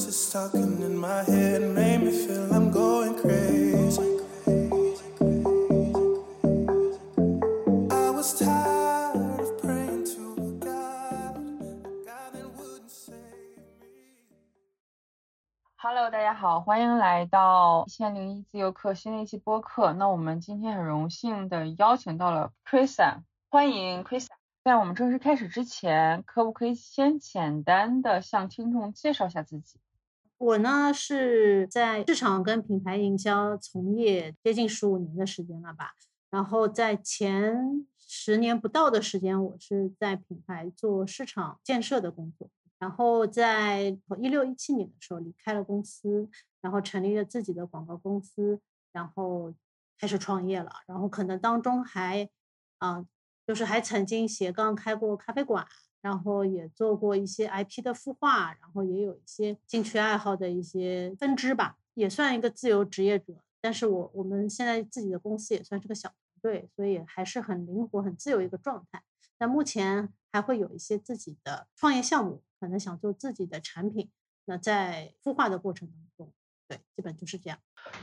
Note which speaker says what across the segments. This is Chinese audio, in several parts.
Speaker 1: voices talking in my head made me feel I'm going crazy. I was tired of praying to God, God that wouldn't save me.
Speaker 2: Hello，大家好，欢迎来到一千零一自由课新的一期播客。那我们今天很荣幸的邀请到了 Krisa，欢迎 Krisa。在我们正式开始之前，可不可以先简单的向听众介绍一下自己？
Speaker 3: 我呢是在市场跟品牌营销从业接近十五年的时间了吧，然后在前十年不到的时间，我是在品牌做市场建设的工作，然后在一六一七年的时候离开了公司，然后成立了自己的广告公司，然后开始创业了，然后可能当中还啊、就是还曾经斜杠开过咖啡馆，然后也做过一些 IP 的孵化，然后也有一些兴趣爱好的一些分支吧，也算一个自由职业者。但是我我们现在自己的公司也算是个小团队，所以还是很灵活、很自由一个状态。那目前还会有一些自己的创业项目，可能想做自己的产品。那在孵化的过程当中，对，基本就是这样。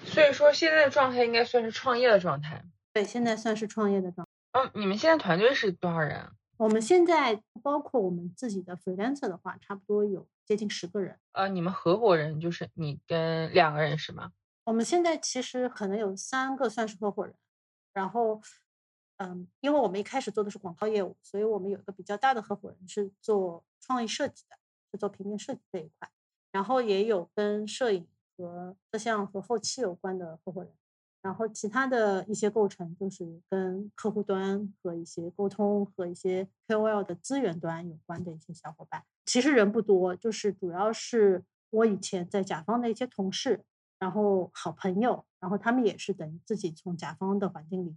Speaker 2: 所以说现在的状态应该算是创业的状态。
Speaker 3: 对，现在算是创业的状态。
Speaker 2: 嗯，你们现在团队是多少人？
Speaker 3: 我们现在包括我们自己的 freelancer 的话，差不多有接近十个人。
Speaker 2: 呃，你们合伙人就是你跟两个人是吗？
Speaker 3: 我们现在其实可能有三个算是合伙人，然后，嗯，因为我们一开始做的是广告业务，所以我们有一个比较大的合伙人是做创意设计的，是做平面设计这一块，然后也有跟摄影和摄像和后期有关的合伙人，然后其他的一些构成就是跟客户端和一些沟通和一些 KOL 的资源端有关的一些小伙伴。其实人不多，就是主要是我以前在甲方的一些同事，然后好朋友，然后他们也是等于自己从甲方的环境里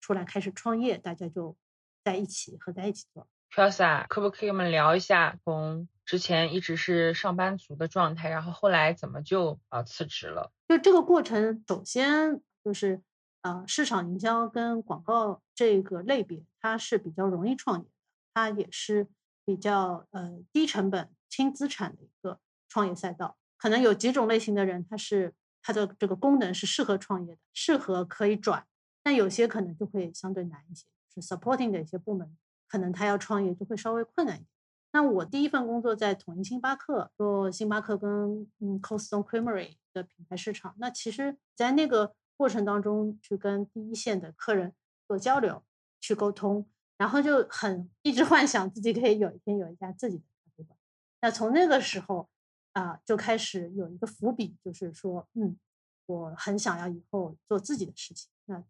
Speaker 3: 出来开始创业，大家就在一起合在一起做。
Speaker 2: Krisa，可不可以跟我们聊一下，从之前一直是上班族的状态，然后后来怎么就啊、呃辞职了？
Speaker 3: 就这个过程，首先就是呃，市场营销跟广告这个类别，它是比较容易创业的，它也是比较呃低成本、轻资产的一个创业赛道。可能有几种类型的人，他是他的这个功能是适合创业的，适合可以转，但有些可能就会相对难一些，是 supporting 的一些部门，可能他要创业就会稍微困难一点。那我第一份工作在统一星巴克，做星巴克跟嗯 cost on creamery 的品牌市场。那其实，在那个过程当中，去跟第一线的客人做交流，去沟通，然后就很一直幻想自己可以有一天有一家自己的咖啡馆。那从那个时候啊、就开始有一个伏笔，就是说，嗯，我很想要以后做自己的事情。那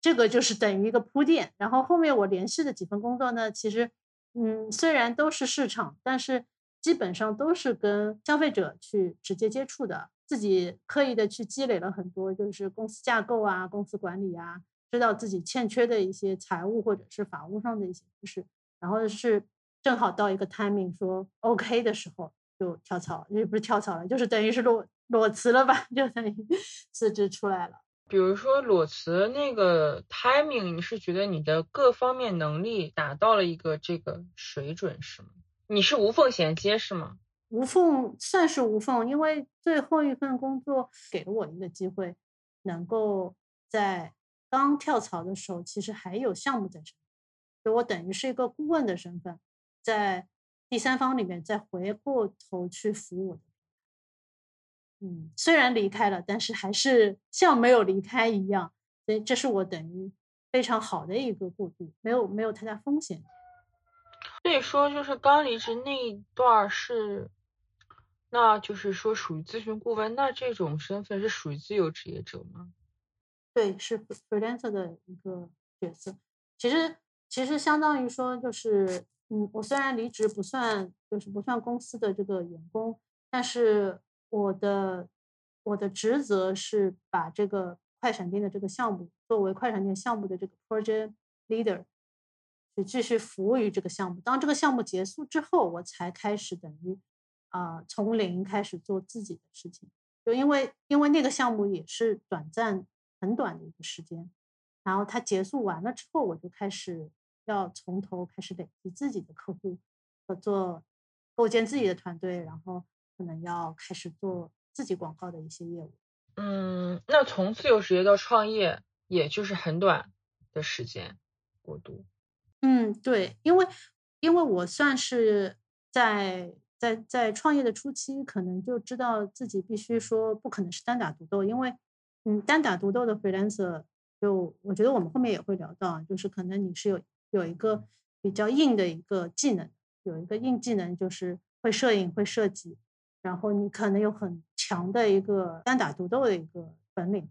Speaker 3: 这个就是等于一个铺垫。然后后面我联系的几份工作呢，其实嗯，虽然都是市场，但是基本上都是跟消费者去直接接触的，自己刻意的去积累了很多，就是公司架构啊、公司管理啊，知道自己欠缺的一些财务或者是法务上的一些知识，然后是正好到一个 timing 说 OK 的时候就跳槽，也不是跳槽了，就是等于是裸裸辞了吧，就等于辞职出来了。
Speaker 2: 比如说裸辞那个 timing，你是觉得你的各方面能力达到了一个这个水准是吗？你是无缝衔接是吗？
Speaker 3: 无缝算是无缝，因为最后一份工作给了我一个机会，能够在刚跳槽的时候，其实还有项目在身，所以我等于是一个顾问的身份，在第三方里面再回过头去服务。嗯，虽然离开了，但是还是像没有离开一样，所以这是我等于非常好的一个过渡，没有没有太大风险。
Speaker 2: 所以说就是刚离职那一段是，那就是说属于咨询顾问，那这种身份是属于自由职业者吗？
Speaker 3: 对，是 freelancer 的一个角色。其实其实相当于说就是，嗯，我虽然离职不算就是不算公司的这个员工，但是我的我的职责是把这个快闪店的这个项目作为快闪店项目的这个 project leader，就继续服务于这个项目。当这个项目结束之后，我才开始等于啊、从零开始做自己的事情。就因为因为那个项目也是短暂很短的一个时间，然后它结束完了之后，我就开始要从头开始累积自己的客户和做构建自己的团队，然后可能要开始做自己广告的一些业务。
Speaker 2: 嗯，那从自由职业到创业，也就是很短的时间过渡。
Speaker 3: 嗯，对，因为因为我算是在在在创业的初期，可能就知道自己必须说不可能是单打独斗，因为嗯，单打独斗的 freelancer，就我觉得我们后面也会聊到，就是可能你是有有一个比较硬的一个技能，有一个硬技能就是会摄影、会设计，然后你可能有很强的一个单打独斗的一个本领，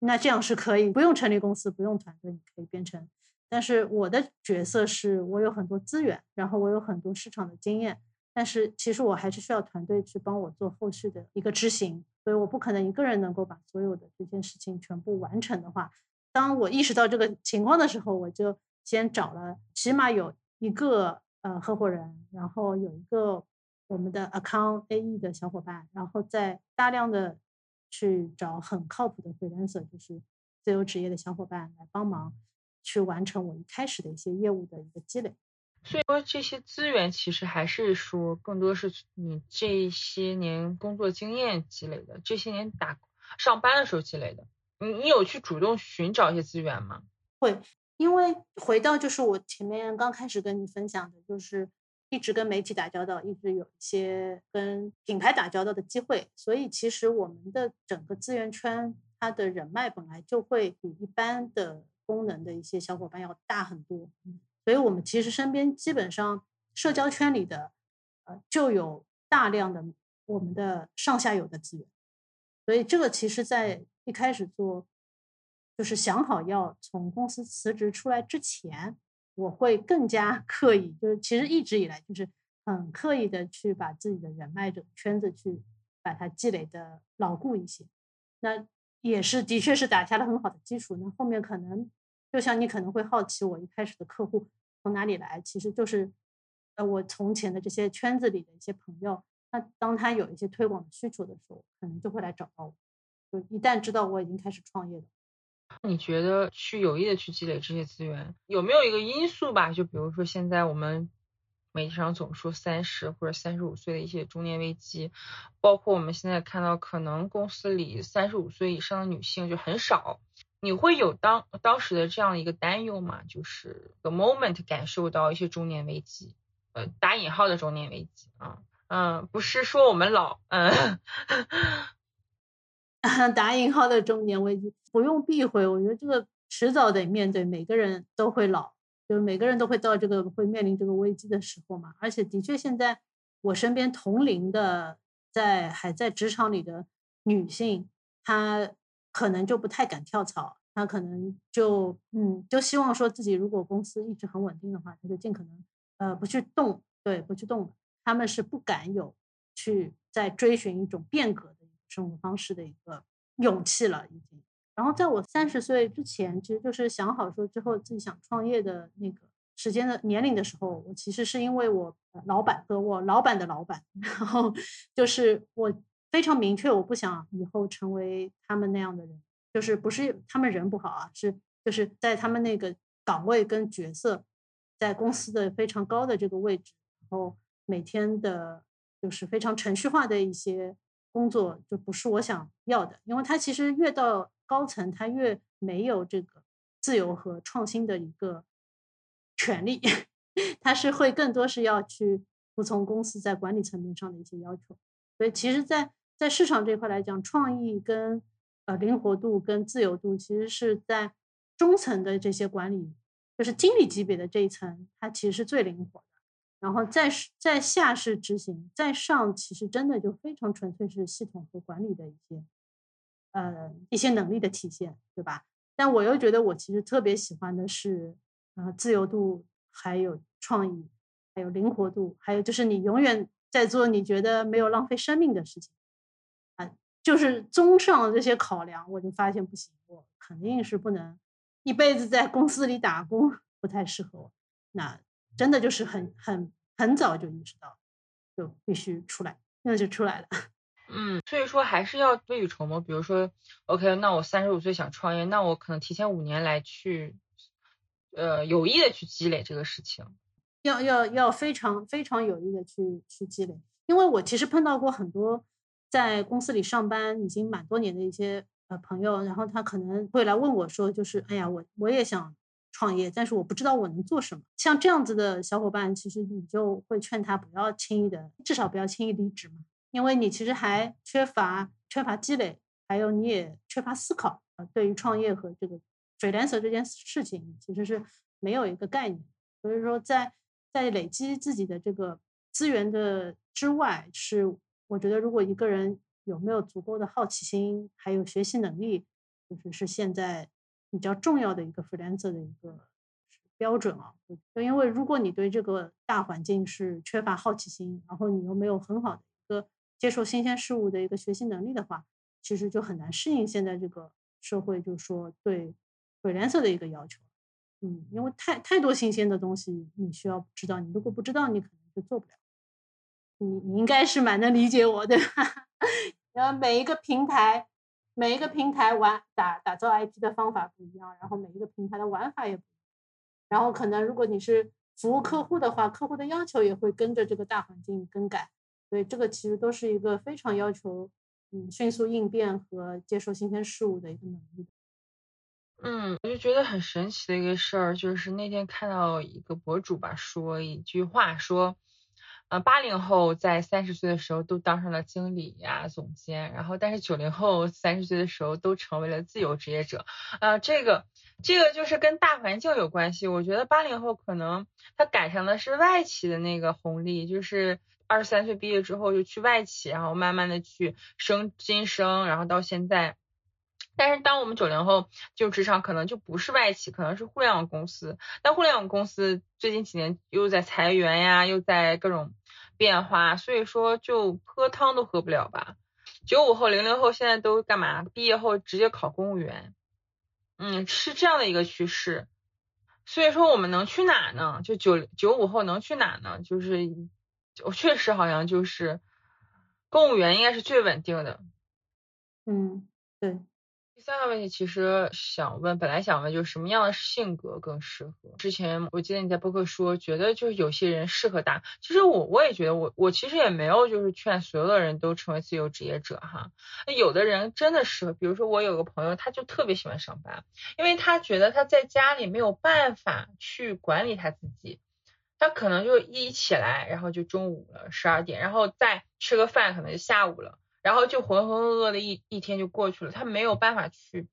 Speaker 3: 那这样是可以不用成立公司，不用团队，你可以变成。但是我的角色是我有很多资源，然后我有很多市场的经验，但是其实我还是需要团队去帮我做后续的一个执行，所以我不可能一个人能够把所有的这件事情全部完成的话，当我意识到这个情况的时候，我就先找了起码有一个呃合伙人，然后有一个我们的 account AE 的小伙伴，然后再大量的去找很靠谱的 freelancer，就是自由职业的小伙伴来帮忙。去完成我一开始的一些业务的一个积累，
Speaker 2: 所以说这些资源其实还是说更多是你这些年工作经验积累的，这些年打上班的时候积累的。你你有去主动寻找一些资源吗？
Speaker 3: 会，因为回到就是我前面刚开始跟你分享的，就是一直跟媒体打交道，一直有一些跟品牌打交道的机会，所以其实我们的整个资源圈，它的人脉本来就会比一般的。功能的一些小伙伴要大很多，所以我们其实身边基本上社交圈里的呃就有大量的我们的上下游的资源，所以这个其实在一开始做就是想好要从公司辞职出来之前，我会更加 刻意，就是其实一直以来就是很刻意的去把自己的人脉这个圈子去把它积累的牢固一些，那也是的确是打下了很好的基础，那后面可能。就像你可能会好奇，我一开始的客户从哪里来？其实就是，呃，我从前的这些圈子里的一些朋友。那当他有一些推广的需求的时候，可能就会来找到我。就一旦知道我已经开始创业了，
Speaker 2: 你觉得去有意的去积累这些资源，有没有一个因素吧？就比如说现在我们媒体上总说三十或者三十五岁的一些中年危机，包括我们现在看到可能公司里三十五岁以上的女性就很少。你会有当当时的这样一个担忧吗？就是 the moment 感受到一些中年危机，呃，打引号的中年危机啊，嗯，不是说我们老，嗯，
Speaker 3: 打引号的中年危机不用避讳，我觉得这个迟早得面对，每个人都会老，就是每个人都会到这个会面临这个危机的时候嘛。而且的确，现在我身边同龄的在还在职场里的女性，她。可能就不太敢跳槽，他可能就嗯，就希望说自己如果公司一直很稳定的话，他就尽可能呃不去动，对，不去动。他们是不敢有去在追寻一种变革的生活方式的一个勇气了，已经。然后在我三十岁之前，其实就是想好说之后自己想创业的那个时间的年龄的时候，我其实是因为我老板和我老板的老板，然后就是我。非常明确，我不想以后成为他们那样的人，就是不是他们人不好啊，是就是在他们那个岗位跟角色，在公司的非常高的这个位置，然后每天的就是非常程序化的一些工作，就不是我想要的。因为他其实越到高层，他越没有这个自由和创新的一个权利，他是会更多是要去服从公司在管理层面上的一些要求。所以其实，在在市场这块来讲，创意跟呃灵活度跟自由度，其实是在中层的这些管理，就是经理级别的这一层，它其实是最灵活的。然后在在下是执行，在上其实真的就非常纯粹是系统和管理的一些呃一些能力的体现，对吧？但我又觉得我其实特别喜欢的是呃自由度，还有创意，还有灵活度，还有就是你永远在做你觉得没有浪费生命的事情。就是综上这些考量，我就发现不行，我肯定是不能一辈子在公司里打工，不太适合我。那真的就是很很很早就意识到，就必须出来，那就出来了。
Speaker 2: 嗯，所以说还是要未雨绸缪。比如说，OK，那我三十五岁想创业，那我可能提前五年来去，呃，有意的去积累这个事情。
Speaker 3: 要要要非常非常有意的去去积累。因为我其实碰到过很多在公司里上班已经蛮多年的一些呃朋友，然后他可能会来问我说，就是哎呀，我我也想创业，但是我不知道我能做什么。像这样子的小伙伴，其实你就会劝他不要轻易的，至少不要轻易离职嘛，因为你其实还缺乏缺乏积累，还有你也缺乏思考啊、对于创业和这个 freelancer 这件事情，其实是没有一个概念。所以说在，在累积自己的这个资源的之外，是我觉得如果一个人有没有足够的好奇心，还有学习能力，就是是现在比较重要的一个 freelancer 的一个标准啊。就因为如果你对这个大环境是缺乏好奇心，然后你又没有很好的一个接受新鲜事物的一个学习能力的话，其实就很难适应现在这个社会，就是说对 freelancer 的一个要求。嗯，因为太太多新鲜的东西，你需要知道。你如果不知道，你可能就做不了。你你应该是蛮能理解我，对吧？然后每一个平台，每一个平台玩打打造 IP 的方法不一样，然后每一个平台的玩法也不一样。然后可能如果你是服务客户的话，客户的要求也会跟着这个大环境更改。所以这个其实都是一个非常要求嗯迅速应变和接受新鲜事物的一个能力。
Speaker 2: 嗯，我就觉得很神奇的一个事儿，就是那天看到一个博主吧说一句话，说，呃，八零后在三十岁的时候都当上了经理呀、总监，然后但是九零后三十岁的时候都成为了自由职业者，啊、这个这个就是跟大环境有关系。我觉得八零后可能他赶上的是外企的那个红利，就是二十三岁毕业之后就去外企，然后慢慢的去升晋升，然后到现在。但是当我们九零后进入职场，可能就不是外企，可能是互联网公司。但互联网公司最近几年又在裁员呀，又在各种变化，所以说就喝汤都喝不了吧。九五后、零零后现在都干嘛？毕业后直接考公务员，嗯，是这样的一个趋势。所以说我们能去哪呢？就九九五后能去哪呢？就是我确实好像就是公务员应该是最稳定的。
Speaker 3: 嗯，对。
Speaker 2: 第三个问题其实想问，本来想问就是什么样的性格更适合？之前我记得你在播客说，觉得就是有些人适合打，其实我我也觉得我我其实也没有就是劝所有的人都成为自由职业者哈，那有的人真的适合，比如说我有个朋友，他就特别喜欢上班，因为他觉得他在家里没有办法去管理他自己，他可能就一起来，然后就中午了十二点，然后再吃个饭，可能就下午了。然后就浑浑噩噩的一一天就过去了，他没有办法去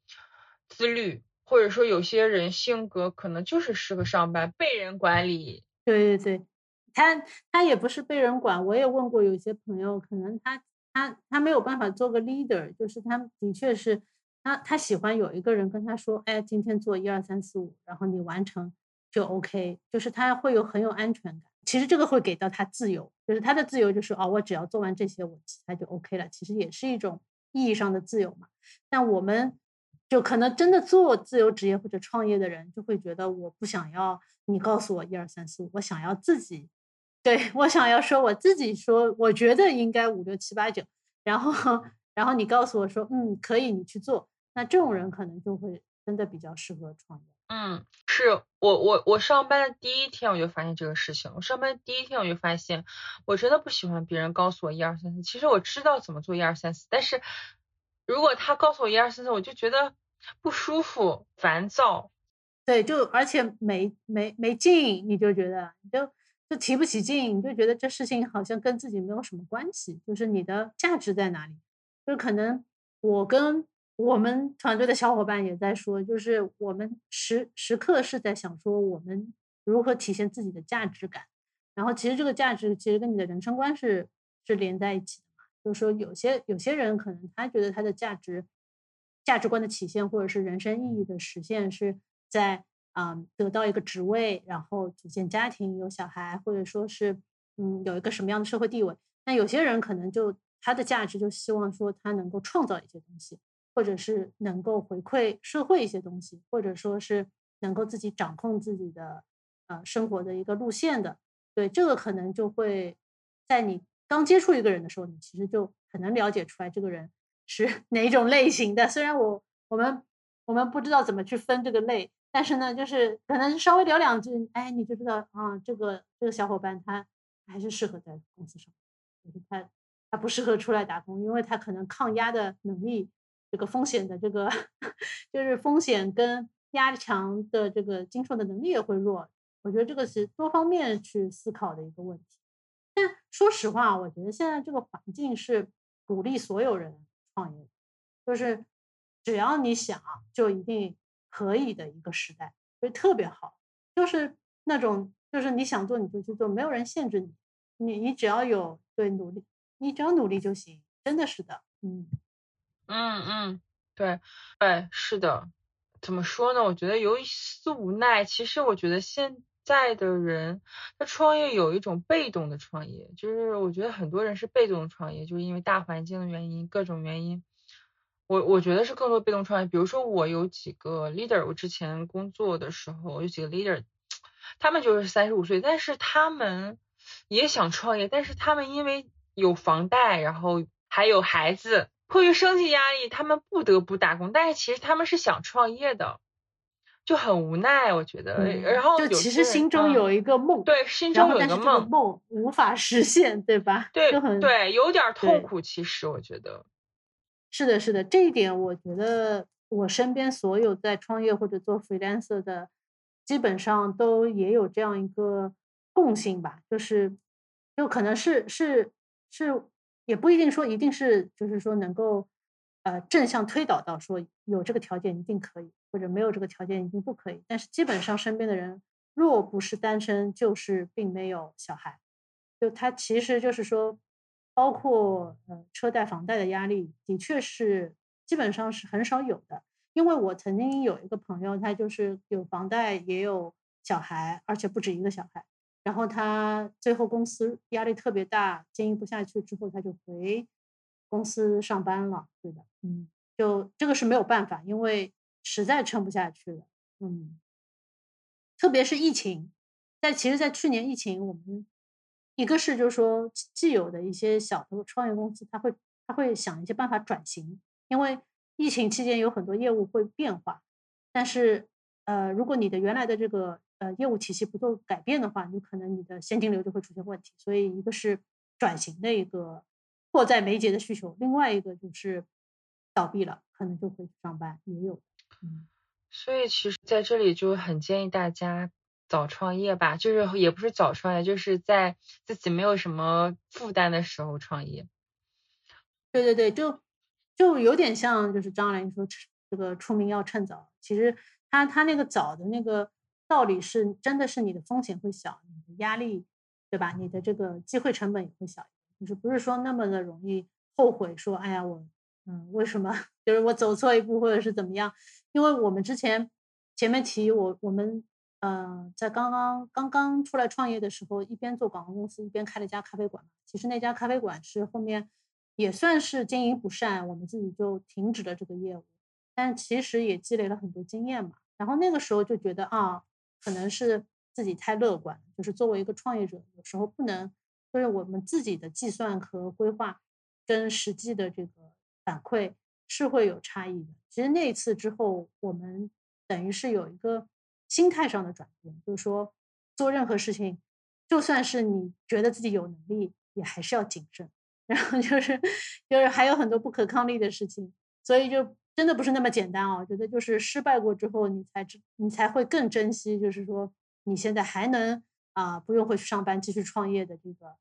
Speaker 2: 自律，或者说有些人性格可能就是适合上班，被人管理。
Speaker 3: 对对对，他他也不是被人管，我也问过有些朋友，可能他他他没有办法做个 leader，就是他的确是他他喜欢有一个人跟他说，哎，今天做一二三四五，然后你完成就 OK，就是他会有很有安全感。其实这个会给到他自由，就是他的自由就是哦，我只要做完这些，我其他就 OK 了。其实也是一种意义上的自由嘛。但我们就可能真的做自由职业或者创业的人，就会觉得我不想要你告诉我一二三四五，我想要自己，对 我想要说我自己说，我觉得应该五六七八九，然后 然后你告诉我说嗯可以，你去做。那这种人可能就会真的比较适合创业。
Speaker 2: 嗯，是我我我上班的第一天我就发现这个事情。我上班第一天我就发现，我真的不喜欢别人告诉我一二三四。其实我知道怎么做一二三四，但是如果他告诉我一二三四，我就觉得不舒服、烦躁。
Speaker 3: 对，就而且没没没劲，你就觉得你就就提不起劲，你就觉得这事情好像跟自己没有什么关系。就是你的价值在哪里？就是可能我跟我们团队的小伙伴也在说，就是我们时时刻是在想说，我们如何体现自己的价值感。然后其实这个价值其实跟你的人生观是是连在一起的嘛。就是说，有些有些人可能他觉得他的价值价值观的体现，或者是人生意义的实现，是在啊、得到一个职位，然后组建家庭、有小孩，或者说是嗯有一个什么样的社会地位。那有些人可能就他的价值就希望说他能够创造一些东西。或者是能够回馈社会一些东西，或者说是能够自己掌控自己的呃生活的一个路线的，对这个可能就会在你刚接触一个人的时候，你其实就很能了解出来这个人是 哪种类型的。虽然我我们我们不知道怎么去分这个类，但是呢，就是可能稍微聊两句，哎，你就知道啊，这个这个小伙伴他还是适合在公司上。就是他他不适合出来打工，因为他可能抗压的能力，这个风险的这个 就是风险跟压强的这个经受的能力也会弱。我觉得这个是多方面去思考的一个问题。但说实话，我觉得现在这个环境是鼓励所有人创业，就是只要你想，就一定可以的一个时代，所以特别好。就是那种，就是你想做你就去做，没有人限制你，你你只要有对努力，你只要努力就行，真的是的，嗯
Speaker 2: 嗯嗯，对对是的。怎么说呢？我觉得有一丝无奈。其实我觉得现在的人，他创业有一种被动的创业，就是我觉得很多人是被动创业，就是因为大环境的原因，各种原因。我我觉得是更多被动创业。比如说我有几个 leader，我之前工作的时候有几个 leader，他们就是三十五岁，但是他们也想创业，但是他们因为有房贷，然后还有孩子，迫于生计压力，他们不得不打工。但是其实他们是想创业的，就很无奈，我觉得。
Speaker 3: 嗯
Speaker 2: 然后
Speaker 3: 就其实心中
Speaker 2: 嗯
Speaker 3: 有一个梦，
Speaker 2: 对，心中有一个梦，
Speaker 3: 梦无法实现，对吧？
Speaker 2: 对
Speaker 3: 就很
Speaker 2: 对，有点儿痛苦。其实我觉得，
Speaker 3: 是的，是的，这一点我觉得我身边所有在创业或者做 freelancer 的，基本上都也有这样一个共性吧，就是就可能是是是，也不一定说一定是就是说能够呃正向推导到说有这个条件一定可以，或者没有这个条件一定不可以，但是基本上身边的人若不是单身，就是并没有小孩。就他其实就是说，包括呃车贷、房贷的压力，的确是基本上是很少有的。因为我曾经有一个朋友，他就是有房贷，也有小孩，而且不止一个小孩。然后他最后公司压力特别大，经营不下去之后，他就回公司上班了。对的，嗯，就这个是没有办法，因为实在撑不下去了。嗯，特别是疫情，在其实，在去年疫情，我们一个是就是说既有的一些小的创业公司，他会他会想一些办法转型，因为疫情期间有很多业务会变化，但是呃，如果你的原来的这个呃业务体系不做改变的话，有可能你的现金流就会出现问题。所以一个是转型的一个迫在眉睫的需求，另外一个就是倒闭了，可能就回去上班也有。嗯。
Speaker 2: 所以其实在这里就很建议大家早创业吧，就是也不是早创业，就是在自己没有什么负担的时候创业。
Speaker 3: 对对对，就就有点像，就是张爱玲说这个出名要趁早。其实他他那个早的那个道理是，真的是你的风险会小，你的压力，对吧？你的这个机会成本也会小，就是不是说那么的容易后悔说，哎呀，我嗯，为什么 就是我走错一步，或者是怎么样？因为我们之前前面提我我们呃在刚刚刚刚出来创业的时候，一边做广告公司，一边开了一家咖啡馆。其实那家咖啡馆是后面也算是经营不善，我们自己就停止了这个业务。但其实也积累了很多经验嘛。然后那个时候就觉得啊，可能是自己太乐观，就是作为一个创业者，有时候不能就是我们自己的计算和规划跟实际的这个反馈是会有差异的。其实那一次之后，我们等于是有一个心态上的转变，就是说做任何事情，就算是你觉得自己有能力，也还是要谨慎。然后就是就是还有很多不可抗力的事情，所以就真的不是那么简单哦。我觉得就是失败过之后，你才知你才会更珍惜，就是说你现在还能啊、不用回去上班继续创业的这个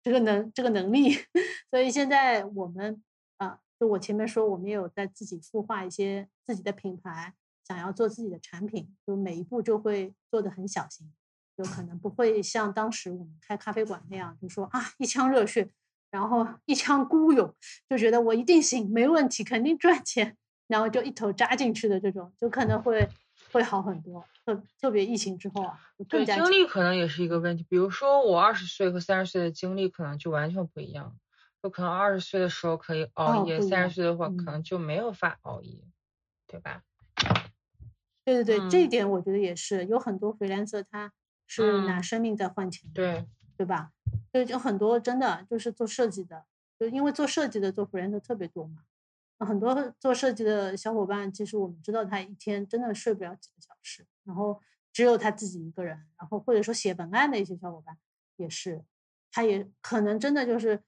Speaker 3: 这个能这个能力。所以现在我们啊、就我前面说，我们也有在自己孵化一些自己的品牌，想要做自己的产品，就每一步就会做得很小心，就可能不会像当时我们开咖啡馆那样，就说啊一腔热血。然后一腔孤勇，就觉得我一定行，没问题，肯定赚钱，然后就一头扎进去的这种，就可能会会好很多。特特别疫情之后啊，更
Speaker 2: 对，
Speaker 3: 加
Speaker 2: 经历可能也是一个问题。比如说我二十岁和三十岁的经历可能就完全不一样，就可能二十岁的时候可以熬夜，三十岁的话可
Speaker 3: 嗯
Speaker 2: 能就没有法熬夜，对吧？
Speaker 3: 对对对，这一
Speaker 2: 嗯
Speaker 3: 点我觉得也是，有很多 freelancer 他是拿
Speaker 2: 嗯
Speaker 3: 生命在换钱的，
Speaker 2: 对，
Speaker 3: 对吧？就就很多真的就是做设计的，就因为做设计的做 freelancer 特别多嘛，很多做设计的小伙伴，其实我们知道他一天真的睡不了几个小时，然后只有他自己一个人，然后或者说写文案的一些小伙伴也是，他也可能真的就是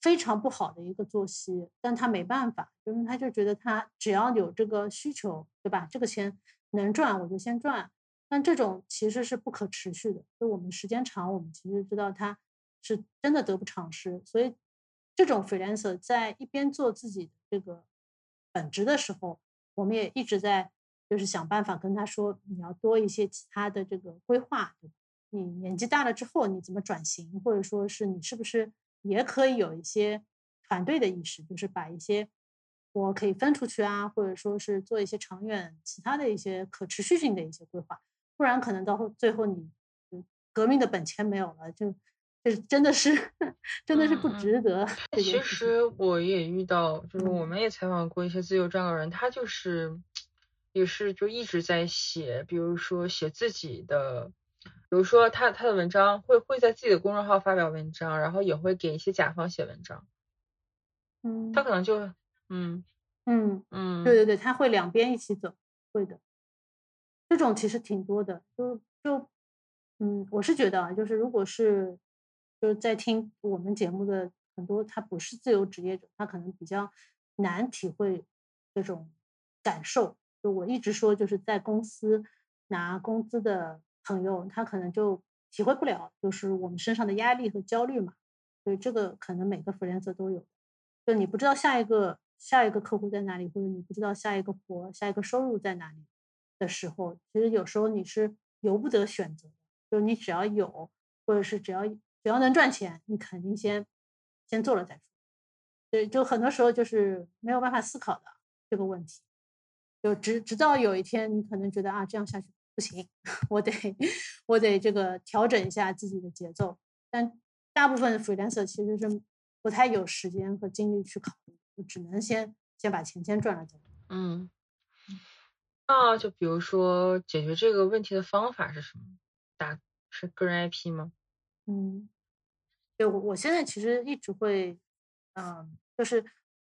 Speaker 3: 非常不好的一个作息，但他没办法，就是他就觉得他只要有这个需求，对吧？这个钱能赚我就先赚，但这种其实是不可持续的。就我们时间长，我们其实知道他是真的得不偿失。所以这种 freelancer 在一边做自己这个本职的时候，我们也一直在就是想办法跟他说，你要多一些其他的这个规划，你年纪大了之后，你怎么转型，或者说是你是不是？也可以有一些团队的意识，就是把一些我可以分出去啊，或者说是做一些长远、其他的一些可持续性的一些规划，不然可能到后最后你革命的本钱没有了，就就是真的是真的是不值得。
Speaker 2: 其实我也遇到，就是我们也采访过一些自由撰稿人，他就是也是就一直在写，比如说写自己的。比如说，他他的文章会会在自己的公众号发表文章，然后也会给一些甲方写文章。
Speaker 3: 嗯，
Speaker 2: 他可能就嗯
Speaker 3: 嗯嗯，对对对，他会两边一起走，会的。这种其实挺多的，就就嗯，我是觉得啊，就是如果是就是在听我们节目的很多，他不是自由职业者，他可能比较难体会这种感受。就我一直说，就是在公司拿工资的。朋友他可能就体会不了，就是我们身上的压力和焦虑嘛，所以这个可能每个 freelancer 都有。就你不知道下一个下一个客户在哪里，或者你不知道下一个活、下一个收入在哪里的时候，其实有时候你是由不得选择的。就你只要有，或者是只要只要能赚钱，你肯定先先做了再说。对，就很多时候就是没有办法思考的这个问题，就直直到有一天你可能觉得啊，这样下去。不行，我得我得这个调整一下自己的节奏。但大部分的 freelancer 其实是不太有时间和精力去考虑，就只能先先把钱先赚了再说。
Speaker 2: 嗯，那就比如说解决这个问题的方法是什么？打是个人 IP 吗？
Speaker 3: 嗯，对我我现在其实一直会，嗯，就是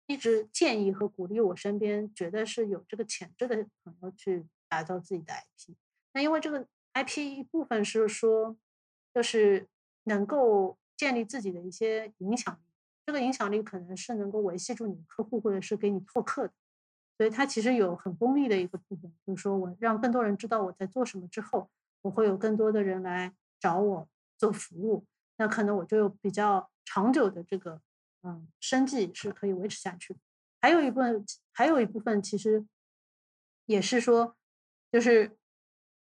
Speaker 3: 一直建议和鼓励我身边觉得是有这个潜质的朋友去打造自己的 IP。那因为这个 IP 一部分是说，就是能够建立自己的一些影响力，这个影响力可能是能够维系住你的客户，或者是给你拓客的，所以它其实有很功利的一个部分，就是说我让更多人知道我在做什么之后，我会有更多的人来找我做服务，那可能我就有比较长久的这个嗯生计是可以维持下去。还有一部分，还有一部分其实也是说，就是。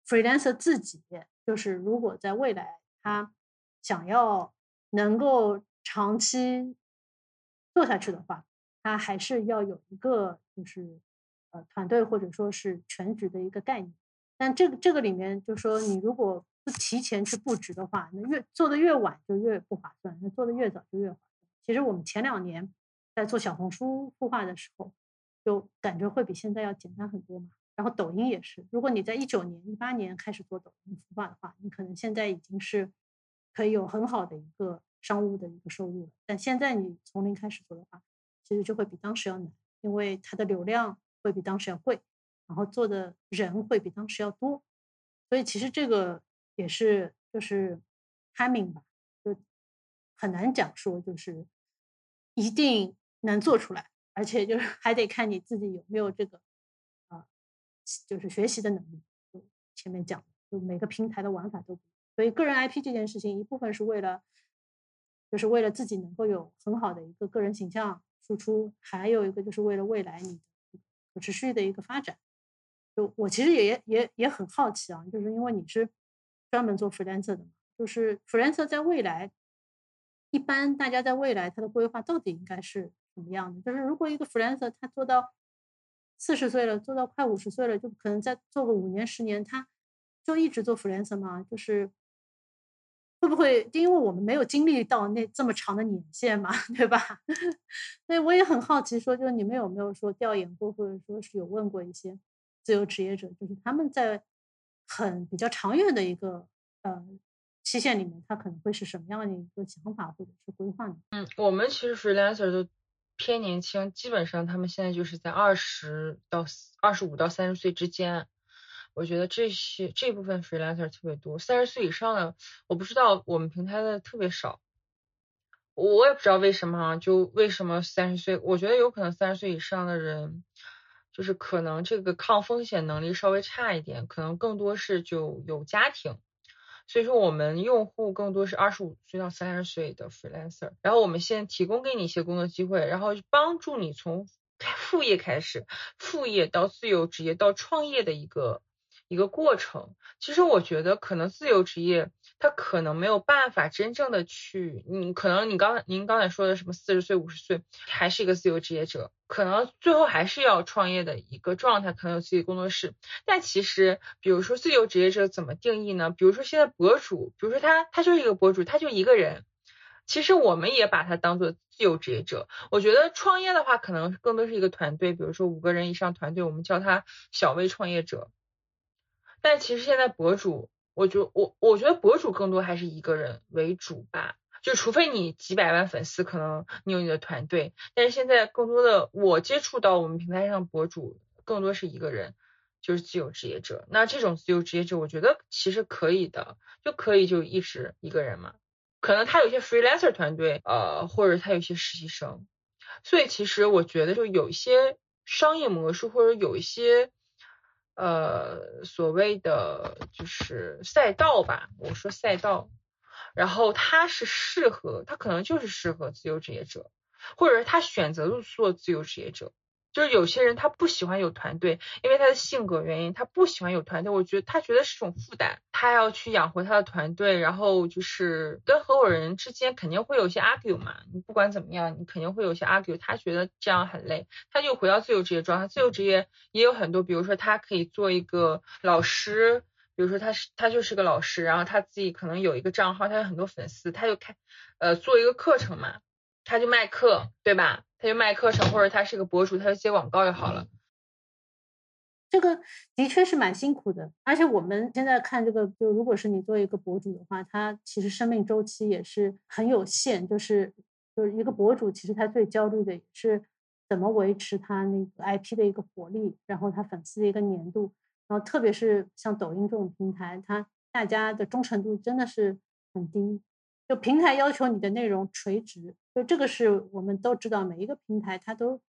Speaker 3: freelancer 自己就是，如果在未来他想要能够长期做下去的话，他还是要有一个就是呃团队或者说是全职的一个概念。但这个这个里面就说，你如果不提前去布局的话，那越做的越晚就越不划算，那做的越早就越划算。其实我们前两年在做小红书孵化的时候，就感觉会比现在要简单很多嘛。然后抖音也是，如果你在一九年、一八年开始做抖音孵化的话，你可能现在已经是可以有很好的一个商务的一个收入了。但现在你从零开始做的话，其实就会比当时要难，因为它的流量会比当时要贵，然后做的人会比当时要多。所以其实这个也是就是 timing 吧，就很难讲说就是一定能做出来，而且就是还得看你自己有没有这个啊。就是学习的能力，就前面讲，就每个平台的玩法都不一样所以个人 IP 这件事情，一部分是为了，就是为了自己能够有很好的一个个人形象输出，还有一个就是为了未来你可持续的一个发展。就我其实也也也很好奇啊，就是因为你是专门做 freelancer 的，就是 freelancer 在未来，一般大家在未来他的规划到底应该是什么样的？就是如果一个 freelancer 他做到。四十岁了，做到快五十岁了，就可能再做个五年十年，他就一直做 freelancer 吗？就是会不会？因为我们没有经历到那这么长的年限嘛，对吧？所以我也很好奇，说就是你们有没有说调研过，或者说是有问过一些自由职业者，就是他们在很比较长远的一个呃期限里面，他可能会是什么样的一个想法或者是规划呢？
Speaker 2: 嗯，我们其实 freelancer 都。偏年轻，基本上他们现在就是在二十到二十五到三十岁之间。我觉得这些这部分 freelancer 特别多，三十岁以上的我不知道，我们平台的特别少。我也不知道为什么啊，就为什么三十岁，我觉得有可能三十岁以上的人，就是可能这个抗风险能力稍微差一点，可能更多是就有家庭。所以说，我们用户更多是二十五岁到三十岁的 freelancer，然后我们先提供给你一些工作机会，然后帮助你从副业开始，副业到自由职业到创业的一个一个过程。其实我觉得，可能自由职业他可能没有办法真正的去，你可能你刚您刚才说的什么四十岁五十岁还是一个自由职业者。可能最后还是要创业的一个状态，可能有自己的工作室。但其实，比如说自由职业者怎么定义呢？比如说现在博主，比如说他他就是一个博主，他就一个人。其实我们也把他当做自由职业者。我觉得创业的话，可能更多是一个团队，比如说五个人以上团队，我们叫他小微创业者。但其实现在博主，我觉我我觉得博主更多还是一个人为主吧。就除非你几百万粉丝，可能你有你的团队，但是现在更多的我接触到我们平台上博主，更多是一个人，就是自由职业者。那这种自由职业者，我觉得其实可以的，就可以就一直一个人嘛。可能他有些 freelancer 团队，呃，或者他有些实习生，所以其实我觉得就有一些商业模式，或者有一些呃所谓的就是赛道吧，我说赛道。然后他是适合，他可能就是适合自由职业者，或者是他选择做自由职业者。就是有些人他不喜欢有团队，因为他的性格原因，他不喜欢有团队。我觉得他觉得是种负担，他要去养活他的团队，然后就是跟合伙人之间肯定会有些 argue 嘛。你不管怎么样，你肯定会有些 argue。他觉得这样很累，他就回到自由职业状态。自由职业也有很多，比如说他可以做一个老师。比如说他是他就是个老师，然后他自己可能有一个账号，他有很多粉丝，他就开呃做一个课程嘛，他就卖课，对吧？他就卖课程，或者他是个博主，他就接广告就好了。
Speaker 3: 这个的确是蛮辛苦的，而且我们现在看这个，就如果是你做一个博主的话，他其实生命周期也是很有限，就是就是一个博主，其实他最焦虑的是怎么维持他那个 IP 的一个活力，然后他粉丝的一个粘度。然后，特别是像抖音这种平台，它大家的忠诚度真的是很低。就平台要求你的内容垂直，这个是我们都知道，每一个平台它都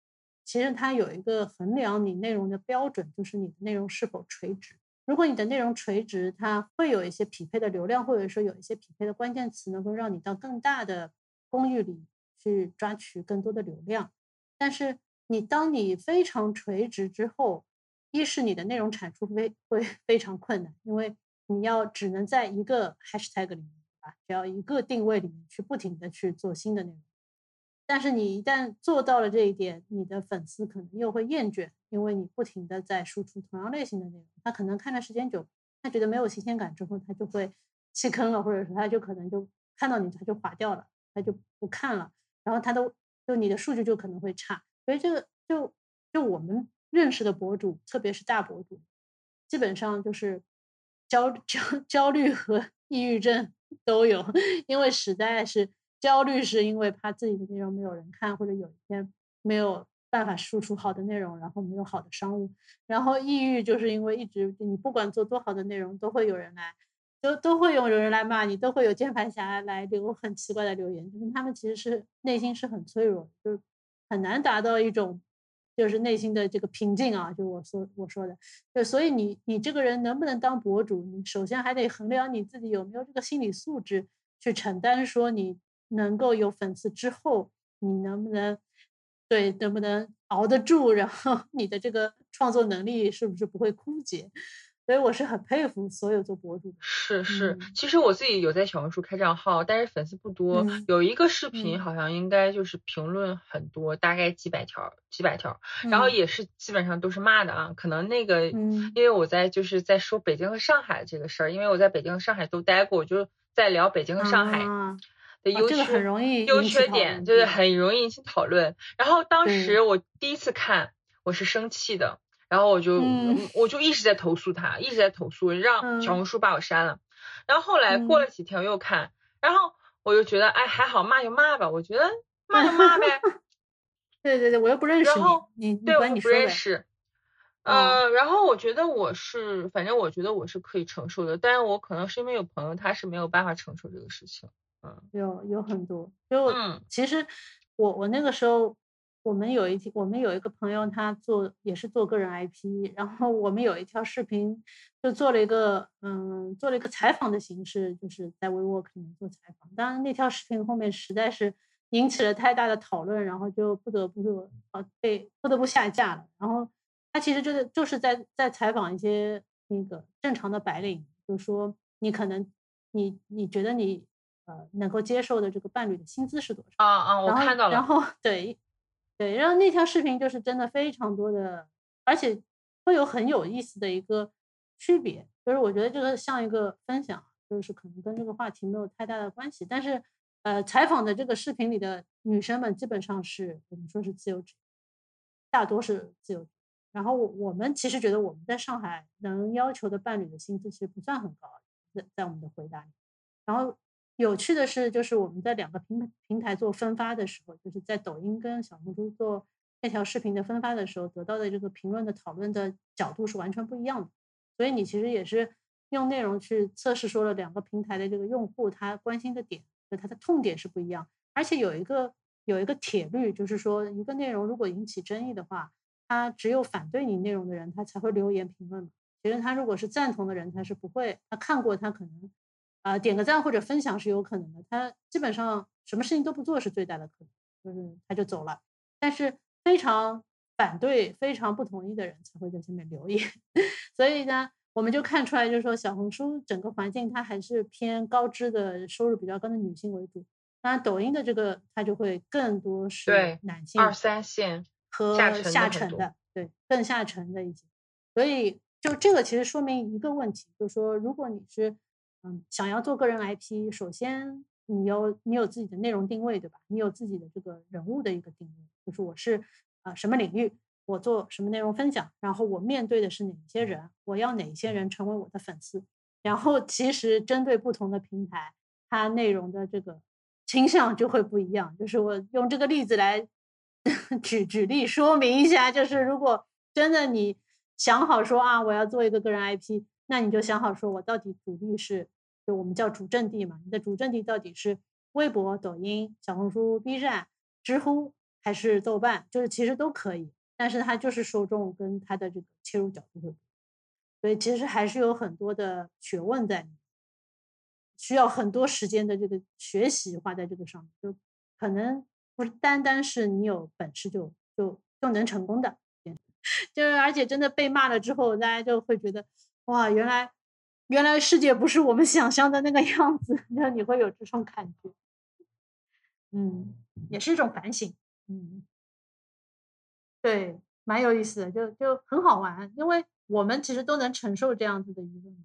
Speaker 3: 其实它有一个衡量你内容的标准，就是你的内容是否垂直。如果你的内容垂直，它会有一些匹配的流量，或者说有一些匹配的关键词，能够让你到更大的公寓里去抓取更多的流量。但是你当你非常垂直之后，一是你的内容产出非会非常困难，因为你要只能在一个 hashtag 里面，对吧？只要一个定位里面去不停的去做新的内容。但是你一旦做到了这一点，你的粉丝可能又会厌倦，因为你不停的在输出同样类型的内容，他可能看的时间久，他觉得没有新鲜感之后，他就会弃坑了，或者说他就可能就看到你他就划掉了，他就不看了，然后他都就你的数据就可能会差。所以这个就就我们。认识的博主，特别是大博主，基本上就是焦焦焦虑和 抑郁症都有，因为实在是焦虑，是因为怕自己的内容没有人看，或者有一天没有办法输出好的内容，然后没有好的商务。然后抑郁就是因为一直你不管做多好的内容，都会有人来，都都会有人来骂你，都会有键盘侠来留很奇怪的留言，就是他们其实是内心是很脆弱，就是很难达到一种。就是内心的这个平静啊，就我说我说的，就所以你你这个人能不能当博主，你首先还得衡量你自己有没有这个心理素质去承担，说你能够有粉丝之后，你能不能对能不能熬得住，然后你的这个创作能力是不是不会枯竭。所以我是很佩服所有做博主的。
Speaker 2: 是是，其实我自己有在小红书开账号，但是粉丝不多。有一个视频好像应该就是评论很多，大概几百条，几百条，然后也是基本上都是骂的啊。可能那个，因为我在就是在说北京和上海这个事儿，因为我在北京和上海都待过，我就在聊北京和上海的优缺优缺点，就是很容易引起讨论。然后当时我第一次看，我是生气的。然后我就我就一直在投诉他，一直在投诉，让小红书把我删了。然后后来过了几天我又看，然后我就觉得哎还好骂就骂吧，我觉得骂就骂呗。
Speaker 3: 对对对，我又不认识你，你
Speaker 2: 对我不认识。呃，然后我觉得我是，反正我觉得我是可以承受的，但是我可能是因为有朋友他是没有办法承受这个事情。嗯
Speaker 3: 有有很多。就
Speaker 2: 嗯
Speaker 3: 其实我我那个时候，我们有一天我们有一个朋友，他做也是做个人 IP，然后我们有一条视频就做了一个嗯做了一个采访的形式，就是在 WeWork 里面做采访。当然那条视频后面实在是引起了太大的讨论，然后就不得不啊被不得不下架了。然后他其实就是就是在在采访一些那个正常的白领，就是说你可能你你觉得你呃能够接受的这个伴侣的薪资是多少？
Speaker 2: 啊啊，我看到了，
Speaker 3: 然后对对，然后那条视频就是真的非常多的，而且会有很有意思的一个区别，就是我觉得这个像一个分享，就是可能跟这个话题没有太大的关系，但是呃，采访的这个视频里的女生们基本上是我们说是自由职业，大多是自由职业。然后我我们其实觉得我们在上海能要求的伴侣的薪资其实不算很高，在在我们的回答里。然后有趣的是，就是我们在两个平平台做分发的时候，就是在抖音跟小红书做那条视频的分发的时候，得到的这个评论的讨论的角度是完全不一样的。所以你其实也是用内容去测试，说了两个平台的这个用户他关心的点和他的痛点是不一样，而且有一个有一个铁律，就是说一个内容如果引起争议的话，他只有反对你内容的人，他才会留言评论嘛。其实他如果是赞同的人，他是不会，他看过他可能，呃，点个赞或者分享是有可能的。他基本上什么事情都不做是最大的可能，就是他就走了。但是非常反对、非常不同意的人才会在下面留言。所以呢，我们就看出来，就是说小红书整个环境它还是偏高知的、收入比较高的女性为主。当然，抖音的这个它就会更多是
Speaker 2: 对
Speaker 3: 男性
Speaker 2: 二三线
Speaker 3: 和
Speaker 2: 下
Speaker 3: 下沉的，对，更下沉的一些。所以就这个其实说明一个问题，就是说，如果你是嗯想要做个人 IP，首先你有你有自己的内容定位，对吧？你有自己的这个人物的一个定位，就是我是啊、呃什么领域，我做什么内容分享，然后我面对的是哪些人，我要哪些人成为我的粉丝。然后其实针对不同的平台，它内容的这个倾向就会不一样。就是我用这个例子来 举举例说明一下，就是如果真的你想好说啊，我要做一个个人 IP，那你就想好说我到底主力是，就我们叫主阵地嘛，你的主阵地到底是微博、抖音、小红书、B 站、知乎还是豆瓣，就是其实都可以，但是它就是受众跟它的这个切入角度会不一样，所以其实还是有很多的学问在里面。需要很多时间的这个学习花在这个上面，就可能不单单是你有本事就就就能成功的，就是而且真的被骂了之后，大家就会觉得哇，原来原来世界不是我们想象的那个样子，那你会有这种感觉，嗯，也是一种反省，嗯，对，蛮有意思的，就就很好玩，因为我们其实都能承受这样子的舆论。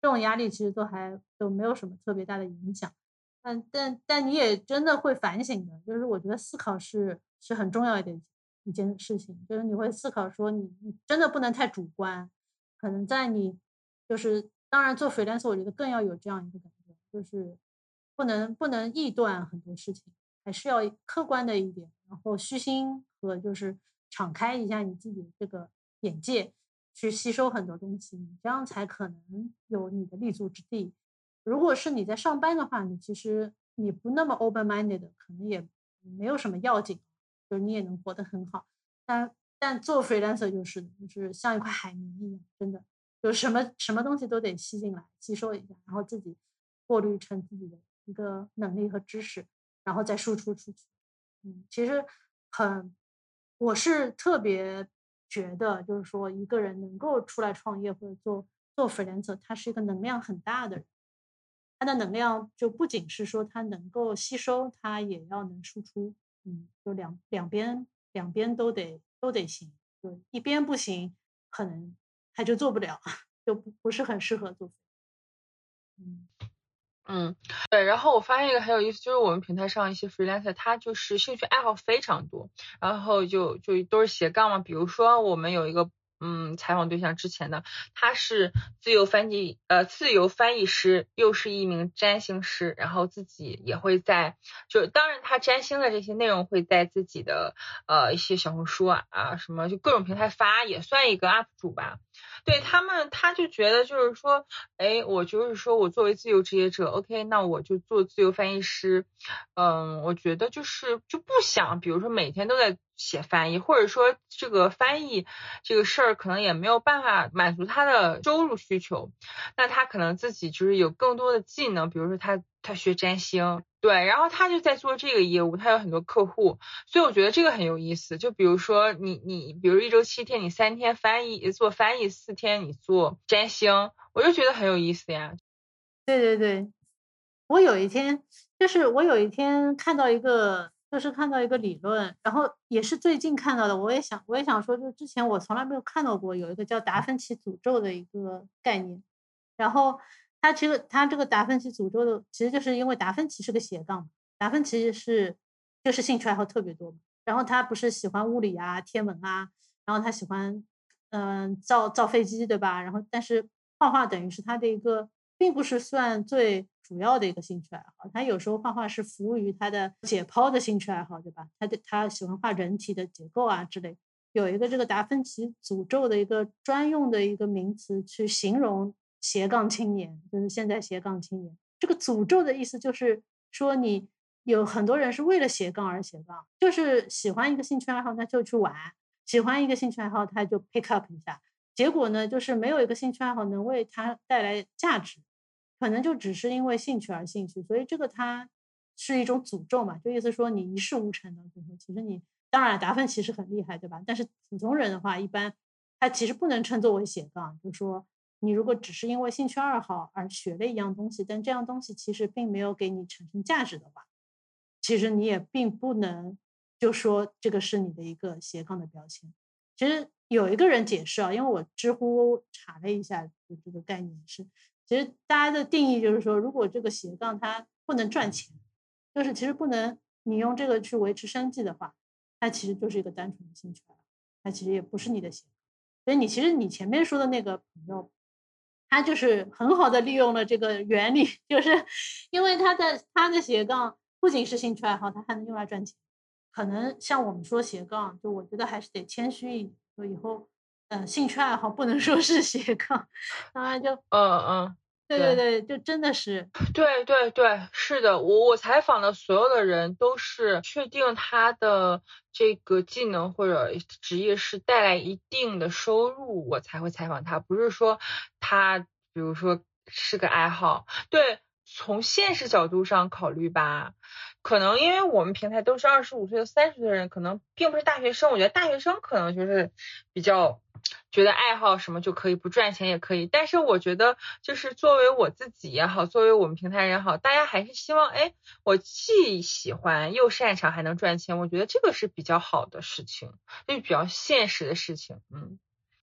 Speaker 3: 这种压力其实都还都没有什么特别大的影响，但但但你也真的会反省的，就是我觉得思考是是很重要一点一件事情，就是你会思考说你你真的不能太主观，可能在你就是当然做 freelance 我觉得更要有这样一个感觉，就是不能不能臆断很多事情，还是要客观的一点，然后虚心和就是敞开一下你自己的这个眼界。去吸收很多东西，你这样才可能有你的立足之地。如果是你在上班的话，你其实你不那么 open minded，可能也没有什么要紧，就是你也能活得很好。但但做 freelancer 就是就是像一块海绵一样，真的就什么什么东西都得吸进来，吸收一下，然后自己过滤成自己的一个能力和知识，然后再输出出去。嗯，其实很，我是特别。觉得就是说，一个人能够出来创业或者做做 freelancer，他是一个能量很大的人。他的能量就不仅是说他能够吸收，他也要能输出。嗯，就两两边两边都得都得行。就一边不行，可能他就做不了，就不不是很适合做。
Speaker 2: 嗯嗯，对。然后我发现一个很有意思，就是我们平台上一些 freelancer，他就是兴趣爱好非常多，然后就就都是斜杠嘛。比如说我们有一个嗯采访对象之前呢，他是自由翻译呃自由翻译师，又是一名占星师，然后自己也会在就是当然他占星的这些内容会在自己的呃一些小红书啊啊什么就各种平台发，也算一个 UP 主吧。对他们，他就觉得就是说，哎，我就是说我作为自由职业者，OK，那我就做自由翻译师。嗯，我觉得就是就不想，比如说每天都在写翻译，或者说这个翻译这个事儿可能也没有办法满足他的收入需求。那他可能自己就是有更多的技能，比如说他他学占星，对，然后他就在做这个业务，他有很多客户，所以我觉得这个很有意思。就比如说你你，比如一周七天，你三天翻译做翻译，四天你做占星，我就觉得很有意思呀。
Speaker 3: 对对对，我有一天就是我有一天看到一个，就是看到一个理论，然后也是最近看到的，我也想我也想说，就之前我从来没有看到过有一个叫达芬奇诅咒的一个概念，然后他其实他这个达芬奇诅咒的，其实就是因为达芬奇是个斜杠，达芬奇是就是兴趣爱好特别多，然后他不是喜欢物理啊、天文啊，然后他喜欢嗯造造飞机对吧？然后但是画画等于是他的一个。并不是算最主要的一个兴趣爱好，他有时候画画是服务于他的解剖的兴趣爱好，对吧？他的他喜欢画人体的结构啊之类。有一个这个达芬奇诅咒的一个专用的一个名词去形容斜杠青年，就是现在斜杠青年。这个诅咒的意思就是说，你有很多人是为了斜杠而斜杠，就是喜欢一个兴趣爱好，那就去玩；喜欢一个兴趣爱好，他就 pick up 一下。结果呢，就是没有一个兴趣爱好能为他带来价值。可能就只是因为兴趣而兴趣，所以这个它是一种诅咒嘛，就意思说你一事无成的最后，其实你当然达芬奇是很厉害，对吧？但是普通人的话，一般他其实不能称作为斜杠，就是说你如果只是因为兴趣爱好而学了一样东西，但这样东西其实并没有给你产生价值的话，其实你也并不能就说这个是你的一个斜杠的标签。其实有一个人解释啊，因为我知乎查了一下，就这个概念是。其实大家的定义就是说，如果这个斜杠它不能赚钱，就是其实不能你用这个去维持生计的话，它其实就是一个单纯的兴趣爱好，它其实也不是你的斜杠。所以你其实你前面说的那个朋友，他就是很好的利用了这个原理，就是因为他的他的斜杠不仅是兴趣爱好，他还能用来赚钱。可能像我们说斜杠，就我觉得还是得谦虚一点，就以后嗯兴趣爱好不能说是斜杠，当然就
Speaker 2: 嗯嗯。
Speaker 3: 对对对，就真的是，
Speaker 2: 对对对，是的，我我采访的所有的人都是确定他的这个技能或者职业是带来一定的收入，我才会采访他，不是说他比如说是个爱好。对，从现实角度上考虑吧，可能因为我们平台都是二十五岁、三十岁的人，可能并不是大学生，我觉得大学生可能就是比较。觉得爱好什么就可以不赚钱也可以，但是我觉得就是作为我自己也好，作为我们平台人也好，大家还是希望，哎，我既喜欢又擅长还能赚钱，我觉得这个是比较好的事情，就比较现实的事情。嗯，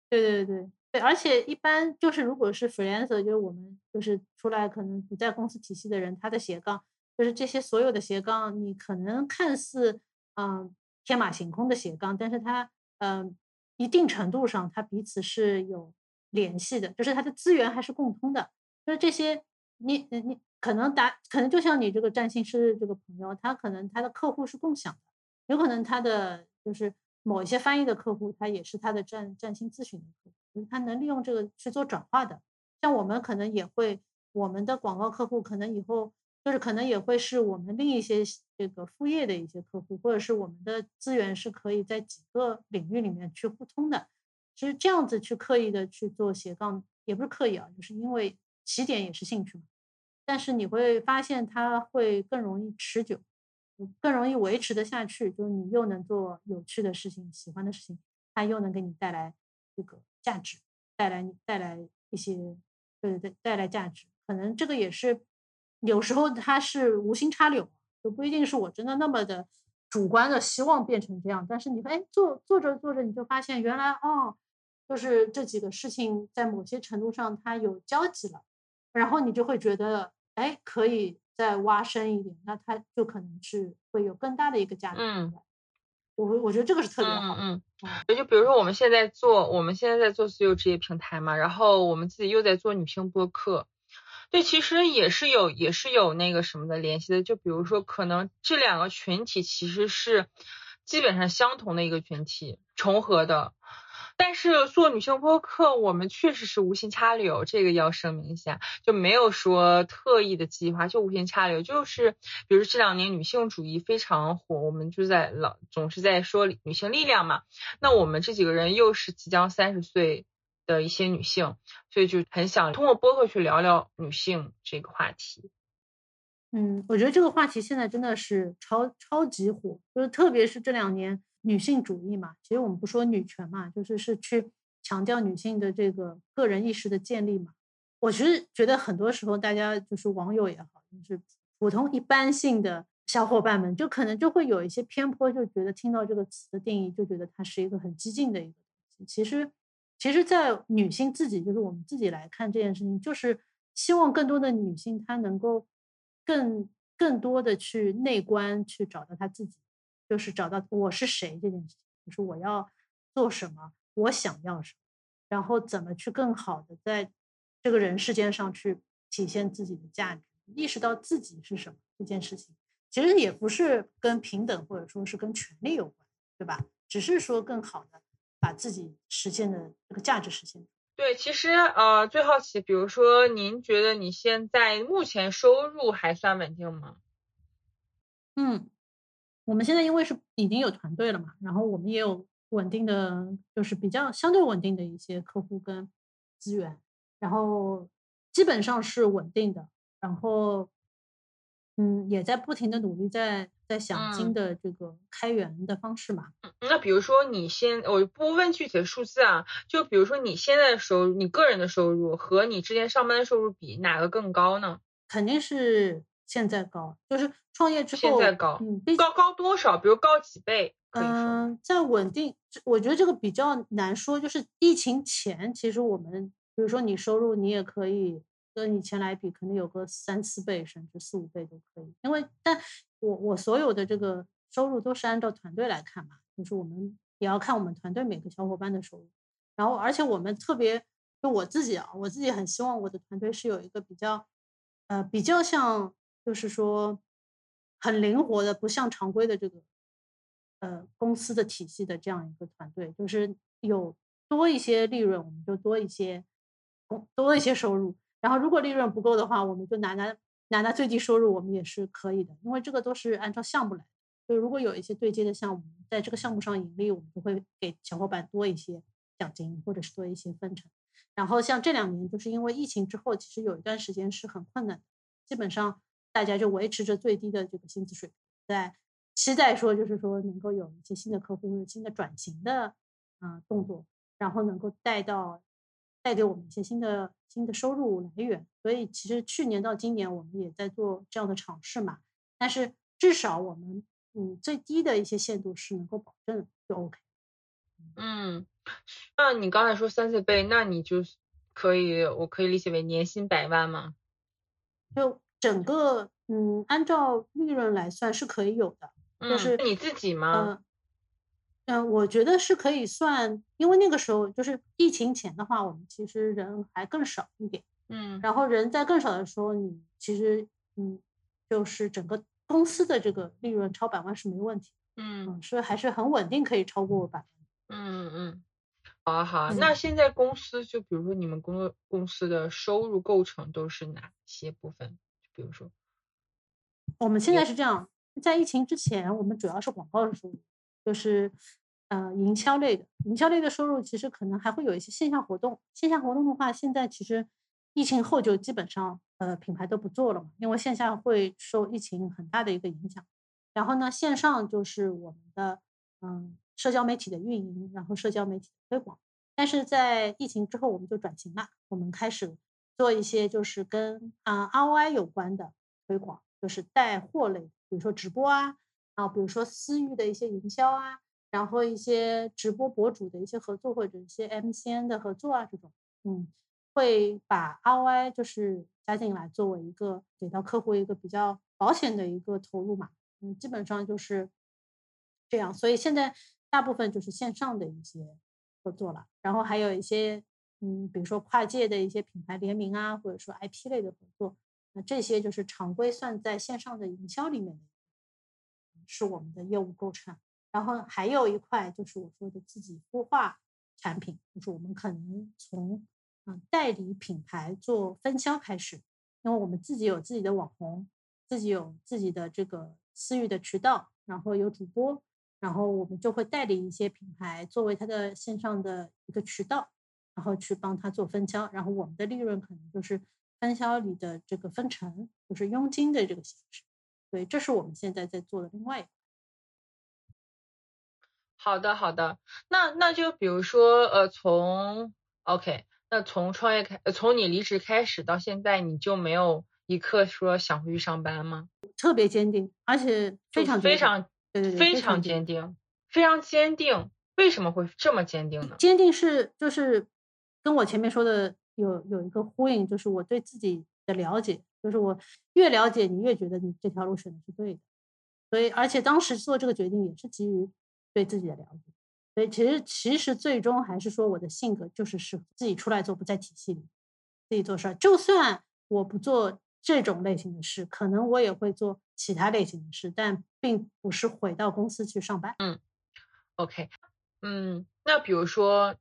Speaker 3: 对对对对，而且一般就是如果是 freelancer，就是我们就是出来可能不在公司体系的人，他的斜杠就是这些所有的斜杠，你可能看似嗯天马行空的斜杠，但是它嗯。一定程度上，它彼此是有联系的，就是它的资源还是共通的。就是这些，你你你可能打，可能就像你这个占星师这个朋友，他可能他的客户是共享的，有可能他的就是某一些翻译的客户，他也是他的占占星咨询的客户，就是他能利用这个去做转化的。像我们可能也会，我们的广告客户可能以后。就是可能也会是我们另一些这个副业的一些客户，或者是我们的资源是可以在几个领域里面去互通的。其实这样子去刻意的去做斜杠，也不是刻意啊，就是因为起点也是兴趣嘛。但是你会发现它会更容易持久，更容易维持的下去。就是你又能做有趣的事情、喜欢的事情，它又能给你带来这个价值，带来带来一些对对带来价值。可能这个也是。有时候它是无心插柳，就不一定是我真的那么的主观的希望变成这样。但是你哎，做做着做着，你就发现原来哦，就是这几个事情在某些程度上它有交集了，然后你就会觉得哎，可以再挖深一点，那它就可能是会有更大的一个价值。
Speaker 2: 嗯，
Speaker 3: 我我觉得这个是特别好。
Speaker 2: 嗯嗯，也就比如说我们现在做，我们现在在做自由职业平台嘛，然后我们自己又在做女性播客，对，其实也是有也是有那个什么的联系的。就比如说，可能这两个群体其实是基本上相同的一个群体，重合的。但是做女性播客，我们确实是无心插柳，这个要声明一下，就没有说特意的计划，就无心插柳，就是比如这两年女性主义非常火，我们就在老总是在说女性力量嘛，那我们这几个人又是即将三十岁的一些女性，所以就很想通过播客去聊聊女性这个话题。
Speaker 3: 嗯，我觉得这个话题现在真的是超超级火，就是特别是这两年。女性主义嘛，其实我们不说女权嘛，就是是去强调女性的这个个人意识的建立嘛。我其实觉得很多时候，大家就是网友也好，就是普通一般性的小伙伴们，就可能就会有一些偏颇，就觉得听到这个词的定义，就觉得它是一个很激进的一个东西。其实，其实，在女性自己，就是我们自己来看这件事情，就是希望更多的女性她能够更更多的去内观，去找到她自己。就是找到我是谁这件事情，就是我要做什么，我想要什么，然后怎么去更好的在这个人世间上去体现自己的价值，意识到自己是什么这件事情，其实也不是跟平等或者说是跟权利有关，对吧？只是说更好的把自己实现的这个价值实现。
Speaker 2: 对，其实呃，最好奇，比如说您觉得你现在目前收入还算稳定吗？
Speaker 3: 嗯。我们现在因为是已经有团队了嘛，然后我们也有稳定的，就是比较相对稳定的一些客户跟资源，然后基本上是稳定的，然后嗯，也在不停的努力，在在想新的这个开源的方式嘛。
Speaker 2: 那比如说你先，我不问具体的数字啊，就比如说你现在的收入，你个人的收入和你之前上班的收入比，哪个更高呢？
Speaker 3: 肯定是。现在高就是创业之后，
Speaker 2: 现在高，
Speaker 3: 嗯，
Speaker 2: 高高多少？比如高几倍？
Speaker 3: 嗯，在稳定，我觉得这个比较难说。就是疫情前，其实我们，比如说你收入，你也可以跟以前来比，可能有个三四倍，甚至四五倍都可以。因为，但我我所有的这个收入都是按照团队来看嘛，就是我们也要看我们团队每个小伙伴的收入。然后，而且我们特别，就我自己啊，我自己很希望我的团队是有一个比较，呃，比较像。就是说，很灵活的，不像常规的这个，呃，公司的体系的这样一个团队，就是有多一些利润，我们就多一些，多一些收入。然后如果利润不够的话，我们就拿拿拿拿最低收入，我们也是可以的，因为这个都是按照项目来。就如果有一些对接的项目，在这个项目上盈利，我们就会给小伙伴多一些奖金，或者是多一些分成。然后像这两年，就是因为疫情之后，其实有一段时间是很困难，基本上。大家就维持着最低的这个薪资水平，在期待说，就是说能够有一些新的客户或者新的转型的啊动作，然后能够带到带给我们一些新的新的收入来源。所以其实去年到今年，我们也在做这样的尝试嘛。但是至少我们嗯最低的一些限度是能够保证就 OK。
Speaker 2: 嗯，那你刚才说三四倍，那你就可以我可以理解为年薪百万吗？
Speaker 3: 就。整个嗯，按照利润来算是可以有的，就是
Speaker 2: 你自己吗？
Speaker 3: 嗯，我觉得是可以算，因为那个时候就是疫情前的话，我们其实人还更少一点，
Speaker 2: 嗯，
Speaker 3: 然后人在更少的时候，你其实嗯，就是整个公司的这个利润超百万是没问题，
Speaker 2: 嗯，
Speaker 3: 所以还是很稳定，可以超过百万。
Speaker 2: 嗯嗯，好啊好啊，那现在公司就比如说你们公司公司的收入构成都是哪些部分？比如说，
Speaker 3: 我们现在是这样，在疫情之前，我们主要是广告的收入，就是呃营销类的，营销类的收入其实可能还会有一些线下活动。线下活动的话，现在其实疫情后就基本上呃品牌都不做了嘛，因为线下会受疫情很大的一个影响。然后呢，线上就是我们的嗯社交媒体的运营，然后社交媒体的推广。但是在疫情之后，我们就转型了，我们开始。做一些就是跟啊 ROI 有关的推广，就是带货类，比如说直播啊，啊，比如说私域的一些营销啊，然后一些直播博主的一些合作或者一些 MCN 的合作啊，这种，嗯，会把 ROI 就是加进来，作为一个给到客户一个比较保险的一个投入嘛，嗯，基本上就是这样，所以现在大部分就是线上的一些合作了，然后还有一些嗯，比如说跨界的一些品牌联名啊，或者说 IP 类的合作，那这些就是常规算在线上的营销里面的，是我们的业务构成。然后还有一块就是我说的自己孵化产品，就是我们可能从嗯代理品牌做分销开始，因为我们自己有自己的网红，自己有自己的这个私域的渠道，然后有主播，然后我们就会代理一些品牌作为它的线上的一个渠道，然后去帮他做分销，然后我们的利润可能就是分销里的这个分成，就是佣金的这个形式。对，这是我们现在在做的另外一个。
Speaker 2: 好的，好的。那那就比如说，呃，从 OK，那从创业开，呃从你离职开始到现在，你就没有一刻说想回去上班吗？
Speaker 3: 特别坚定，而且非常
Speaker 2: 非常
Speaker 3: 对对对
Speaker 2: 非常
Speaker 3: 坚
Speaker 2: 定，非常坚定。为什么会这么坚定呢？
Speaker 3: 坚定是就是跟我前面说的有有一个呼应，就是我对自己的了解，就是我越了解你越觉得你这条路选的是对的，所以而且当时做这个决定也是基于对自己的了解，所以其实其实最终还是说我的性格就是适合自己出来做，不在体系里自己做事儿，就算我不做这种类型的事，可能我也会做其他类型的事，但并不是回到公司去上班。
Speaker 2: 嗯 OK，嗯，那比如说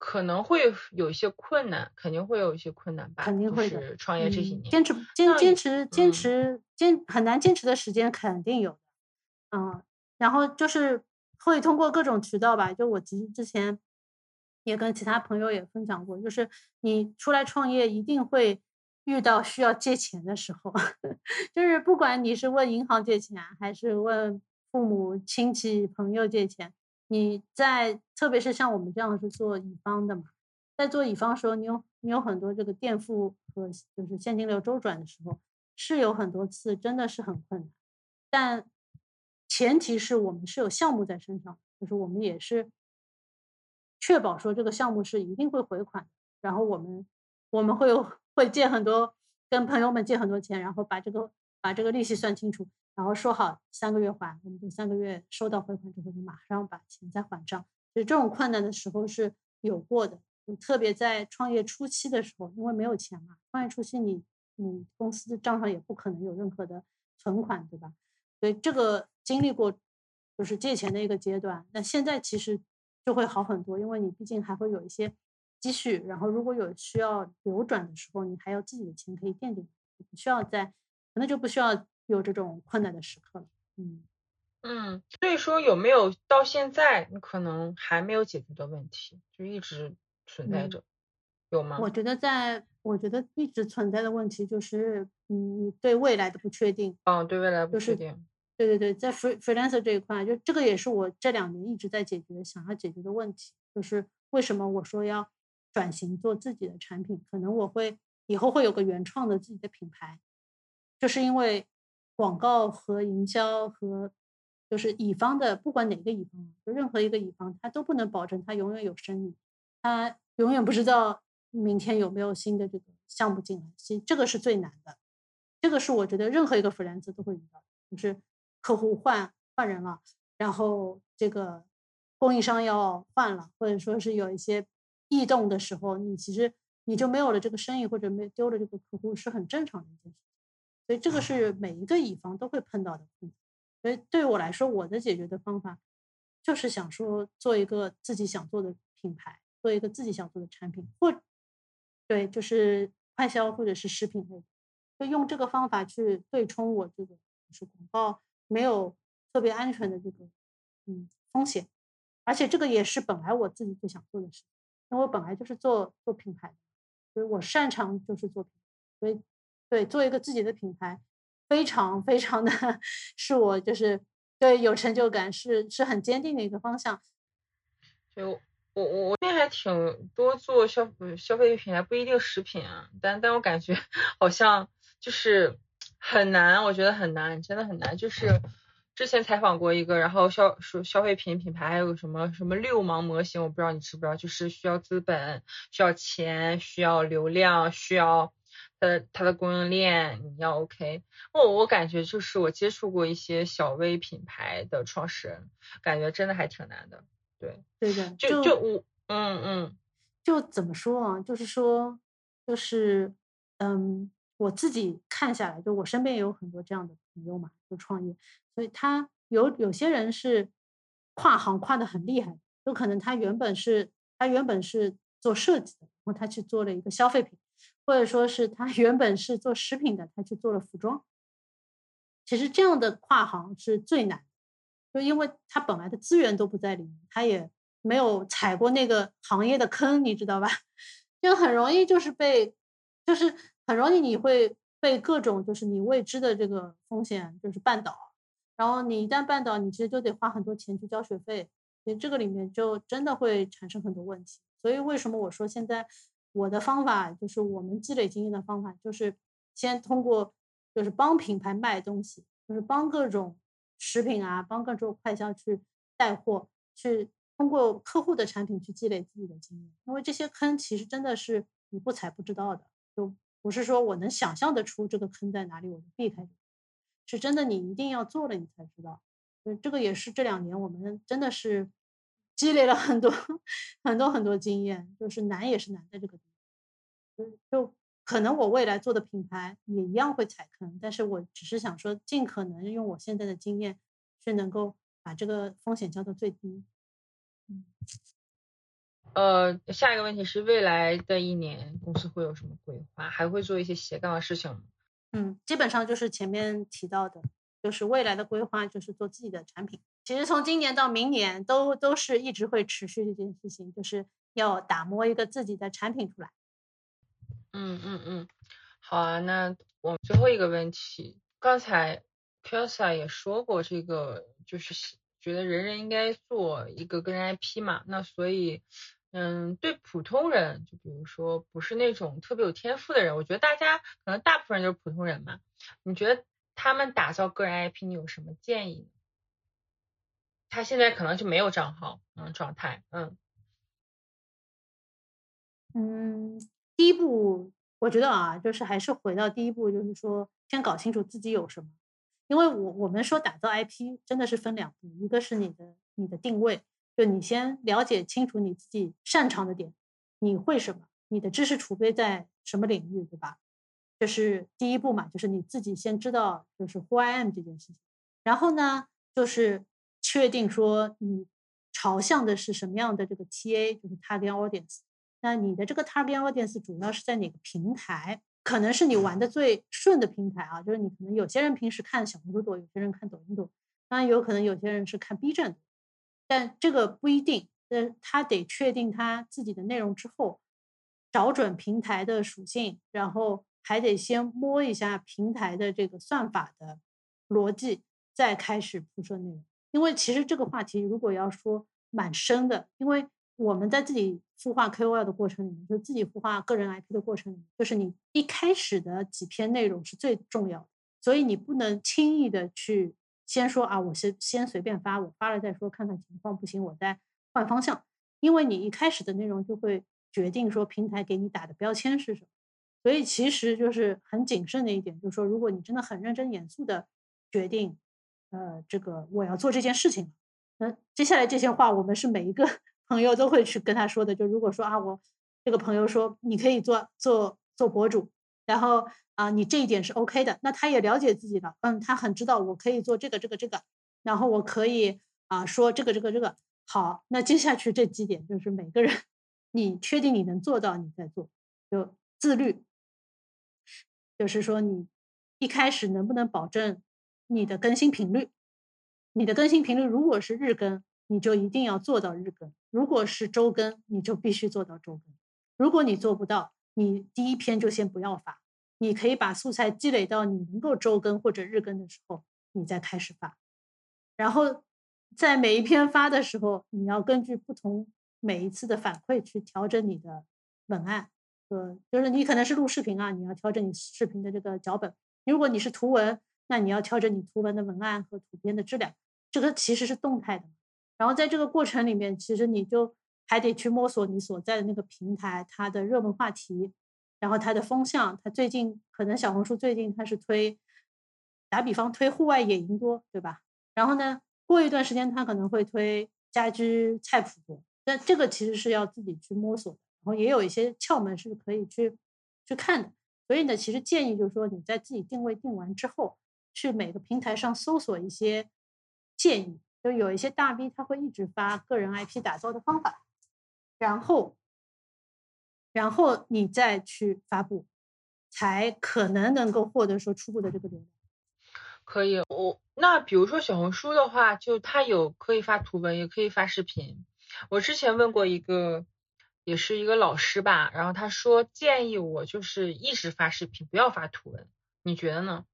Speaker 2: 可能会有一些困难，肯定会有一些困难吧？
Speaker 3: 肯定会的
Speaker 2: 是创业这些
Speaker 3: 嗯
Speaker 2: 年，
Speaker 3: 坚持坚坚持坚
Speaker 2: 嗯
Speaker 3: 持坚很难坚持的时间肯定有的，嗯，然后就是会通过各种渠道吧，就我其实之前也跟其他朋友也分享过，就是你出来创业一定会遇到需要借钱的时候，就是不管你是问银行借钱，还是问父母亲戚朋友借钱，你在特别是像我们这样是做乙方的嘛。在做乙方时候，你有你有很多这个垫付和就是现金流周转的时候，是有很多次真的是很困难，但前提是我们是有项目在身上，就是我们也是确保说这个项目是一定会回款，然后我们我们会有会借很多跟朋友们借很多钱，然后把这个把这个利息算清楚，然后说好三个月还，我们就三个月收到回款之后就马上把钱再还账。就这种困难的时候是有过的，就特别在创业初期的时候，因为没有钱嘛，创业初期你你公司的账上也不可能有任何的存款，对吧？所以这个经历过就是借钱的一个阶段。那现在其实就会好很多，因为你毕竟还会有一些积蓄，然后如果有需要流转的时候，你还有自己的钱可以垫底，不需要再可能就不需要有这种困难的时刻了。嗯。
Speaker 2: 嗯，所以说有没有到现在你可能还没有解决的问题，就一直存在
Speaker 3: 嗯
Speaker 2: 着，有吗？
Speaker 3: 我觉得在，我觉得一直存在的问题就是，嗯，你对未来的不确定。
Speaker 2: 嗯，对未来不
Speaker 3: 就是
Speaker 2: 确定。
Speaker 3: 对对对，在 free freelancer 这一块，就这个也是我这两年一直在解决、想要解决的问题，就是为什么我说要转型做自己的产品，可能我会以后会有个原创的自己的品牌，就是因为广告和营销和就是乙方的，不管哪个乙方，就任何一个乙方，他都不能保证他永远有生意，他永远不知道明天有没有新的这个项目进来，其实这个是最难的，这个是我觉得任何一个 freelancer 都会遇到，就是客户换换人了，然后这个供应商要换了，或者说是有一些异动的时候，你其实你就没有了这个生意，或者没丢了这个客户，是很正常的一件事。所以这个是每一个乙方都会碰到的。所以对于我来说，我的解决的方法就是想说做一个自己想做的品牌，做一个自己想做的产品，或对，就是快销或者是食品类。的，就用这个方法去对冲我这个就是广告没有特别安全的这个嗯风险，而且这个也是本来我自己最想做的事情，因为我本来就是做做品牌的，所以我擅长就是做品牌，所以对做一个自己的品牌，非常非常的是我就是对有成就感，是是很坚定的一个方向。
Speaker 2: 就我我我这边还挺多做消消费品牌，不一定食品啊，但但我感觉好像就是很难，我觉得很难，真的很难。就是之前采访过一个，然后消说消费品品牌还有什么什么六芒模型，我不知道你知不知道，就是需要资本、需要钱、需要流量、需要的它的供应链你要 OK。我我感觉就是我接触过一些小微品牌的创始人，感觉真的还挺难的。对，
Speaker 3: 对的，
Speaker 2: 就就我嗯嗯，
Speaker 3: 就怎么说啊？就是说，就是嗯，我自己看下来，就我身边也有很多这样的朋友嘛，就创业，所以他有有些人是跨行跨的很厉害，有可能他原本是他原本是做设计的，然后他去做了一个消费品，或者说是他原本是做食品的，他去做了服装。其实这样的跨行是最难。就因为他本来的资源都不在里面，他也没有踩过那个行业的坑，你知道吧？就很容易就是被，就是很容易你会被各种就是你未知的这个风险就是绊倒，然后你一旦绊倒，你其实就得花很多钱去交学费，所以这个里面就真的会产生很多问题。所以为什么我说现在我的方法就是我们积累经验的方法，就是先通过就是帮品牌卖东西，就是帮各种。食品啊，帮各种快销去带货，去通过客户的产品去积累自己的经验。因为这些坑其实真的是你不踩不知道的，就不是说我能想象得出这个坑在哪里，我就避开。是真的，你一定要做了你才知道。就这个也是这两年我们真的是积累了很多很多很多经验，就是难也是难在这个地方。就。可能我未来做的品牌也一样会踩坑，但是我只是想说，尽可能用我现在的经验，去能够把这个风险降到最低。
Speaker 2: 嗯，呃，下一个问题是，未来的一年公司会有什么规划？还会做一些斜杠的事情吗？
Speaker 3: 嗯，基本上就是前面提到的，就是未来的规划就是做自己的产品。其实从今年到明年都都是一直会持续这件事情，就是要打磨一个自己的产品出来。
Speaker 2: 嗯嗯嗯，好啊，那我最后一个问题，刚才 Kelsa 也说过，这个就是觉得人人应该做一个个人 IP 嘛，那所以，嗯，对普通人，就比如说不是那种特别有天赋的人，我觉得大家可能大部分人就是普通人嘛，你觉得他们打造个人 IP，你有什么建议？他现在可能就没有账号，嗯，状态，嗯，
Speaker 3: 嗯。第一步，我觉得啊，就是还是回到第一步，就是说先搞清楚自己有什么。因为我我们说打造 IP 真的是分两步，一个是你的你的定位，就你先了解清楚你自己擅长的点，你会什么，你的知识储备在什么领域，对吧？这是第一步嘛，就是你自己先知道就是 Who I am 这件事情。然后呢，就是确定说你朝向的是什么样的这个 TA，就是 Target Audience。那你的这个 target audience 主要是在哪个平台？可能是你玩的最顺的平台啊，就是你可能有些人平时看小红书多，有些人看抖音多，当然有可能有些人是看 B 站，但这个不一定。呃，他得确定他自己的内容之后，找准平台的属性，然后还得先摸一下平台的这个算法的逻辑，再开始铺设内容。因为其实这个话题如果要说蛮深的，因为。我们在自己孵化 KOL 的过程里面，就自己孵化个人 IP 的过程里面，就是你一开始的几篇内容是最重要的，所以你不能轻易的去先说啊，我先先随便发，我发了再说，看看情况不行，我再换方向，因为你一开始的内容就会决定说平台给你打的标签是什么，所以其实就是很谨慎的一点，就是说如果你真的很认真严肃的决定，呃，这个我要做这件事情，那接下来这些话我们是每一个。朋友都会去跟他说的，就如果说啊，我这个朋友说你可以做做做博主，然后啊，你这一点是 OK 的，那他也了解自己了，嗯，他很知道我可以做这个这个这个，然后我可以啊说这个这个这个好，那接下去这几点就是每个人，你确定你能做到，你再做，就自律，就是说你一开始能不能保证你的更新频率，你的更新频率如果是日更。你就一定要做到日更，如果是周更，你就必须做到周更。如果你做不到，你第一篇就先不要发，你可以把素材积累到你能够周更或者日更的时候，你再开始发。然后在每一篇发的时候，你要根据不同每一次的反馈去调整你的文案，呃，就是你可能是录视频啊，你要调整你视频的这个脚本；如果你是图文，那你要调整你图文的文案和图片的质量。这个其实是动态的。然后在这个过程里面，其实你就还得去摸索你所在的那个平台它的热门话题，然后它的风向，它最近可能小红书最近它是推，打比方推户外野营多，对吧？然后呢，过一段时间它可能会推家居菜谱多，但这个其实是要自己去摸索的，然后也有一些窍门是可以去去看的。所以呢，其实建议就是说你在自己定位定完之后，去每个平台上搜索一些建议，就有一些大 V 他会一直发个人 IP 打造的方法，然后。然后你再去发布，才可能能够获得说初步的这个流量。
Speaker 2: 可以，我那比如说小红书的话，就它有可以发图文，也可以发视频。我之前问过一个，也是一个老师吧，然后他说建议我就是一直发视频，不要发图文。你觉得呢？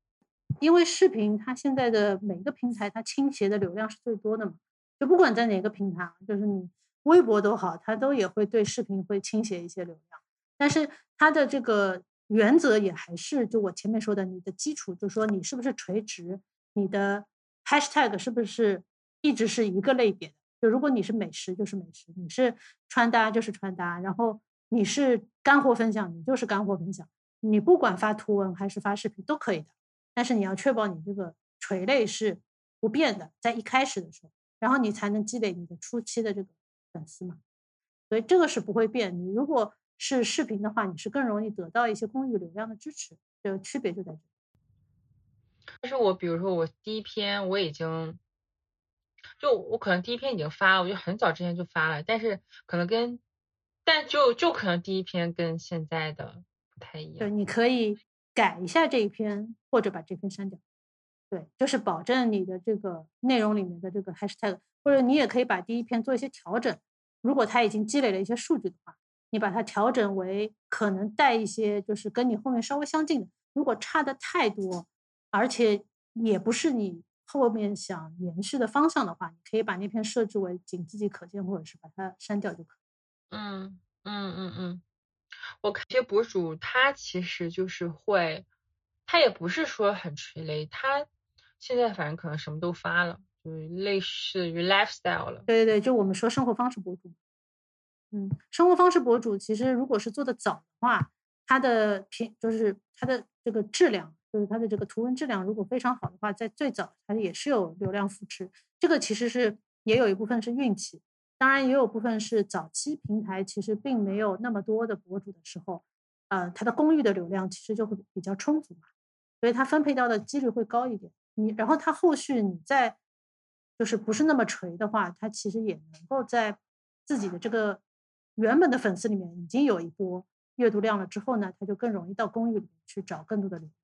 Speaker 3: 因为视频它现在的每个平台它倾斜的流量是最多的嘛，就不管在哪个平台，就是你。微博都好，它都也会对视频会倾斜一些流量，但是它的这个原则也还是就我前面说的，你的基础就是说你是不是垂直，你的 hashtag 是不是一直是一个类别的？就如果你是美食就是美食，你是穿搭就是穿搭，然后你是干货分享，你就是干货分享，你不管发图文还是发视频都可以的，但是你要确保你这个垂类是不变的，在一开始的时候，然后你才能积累你的初期的这个。粉丝嘛，所以这个是不会变。你如果是视频的话，你是更容易得到一些公域流量的支持，这个区别就在这。
Speaker 2: 但是我比如说我第一篇我已经，就我可能第一篇已经发了，我就很早之前就发了，但是可能跟，但就就可能第一篇跟现在的不太一样。
Speaker 3: 对，你可以改一下这一篇，或者把这篇删掉。对，就是保证你的这个内容里面的这个 hashtag，或者你也可以把第一篇做一些调整。如果它已经积累了一些数据的话，你把它调整为可能带一些，就是跟你后面稍微相近的。如果差的太多，而且也不是你后面想延续的方向的话，你可以把那篇设置为仅自己可见，或者是把它删掉就可。
Speaker 2: 嗯嗯嗯嗯，我看一些博主他其实就是会，他也不是说很垂泪，他。现在反正可能什么都发了，就类似于 lifestyle 了。
Speaker 3: 对对对，就我们说生活方式博主。嗯，生活方式博主其实如果是做的早的话，它的品就是它的这个质量，就是它的这个图文质量如果非常好的话，在最早它也是有流量扶持。这个其实是也有一部分是运气，当然也有部分是早期平台其实并没有那么多的博主的时候，呃，它的公域的流量其实就会比较充足嘛，所以它分配到的几率会高一点。你然后它后续你再就是不是那么垂的话，它其实也能够在自己的这个原本的粉丝里面已经有一波阅读量了之后呢，它就更容易到公域里面去找更多的流量。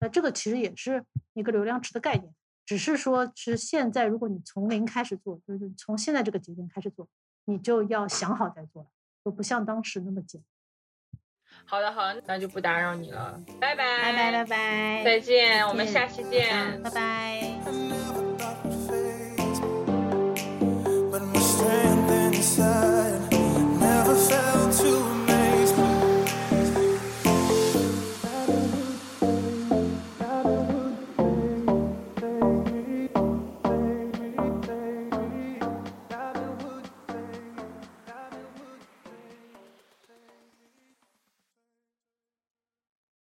Speaker 3: 那这个其实也是一个流量池的概念，只是说，是现在如果你从零开始做，就是从现在这个节点开始做，你就要想好再做了，就不像当时那么简单。
Speaker 2: 好的，好的，那就不打扰你了，拜拜，
Speaker 3: 拜拜，拜拜，
Speaker 2: 再见，我们下期见，
Speaker 3: 拜拜。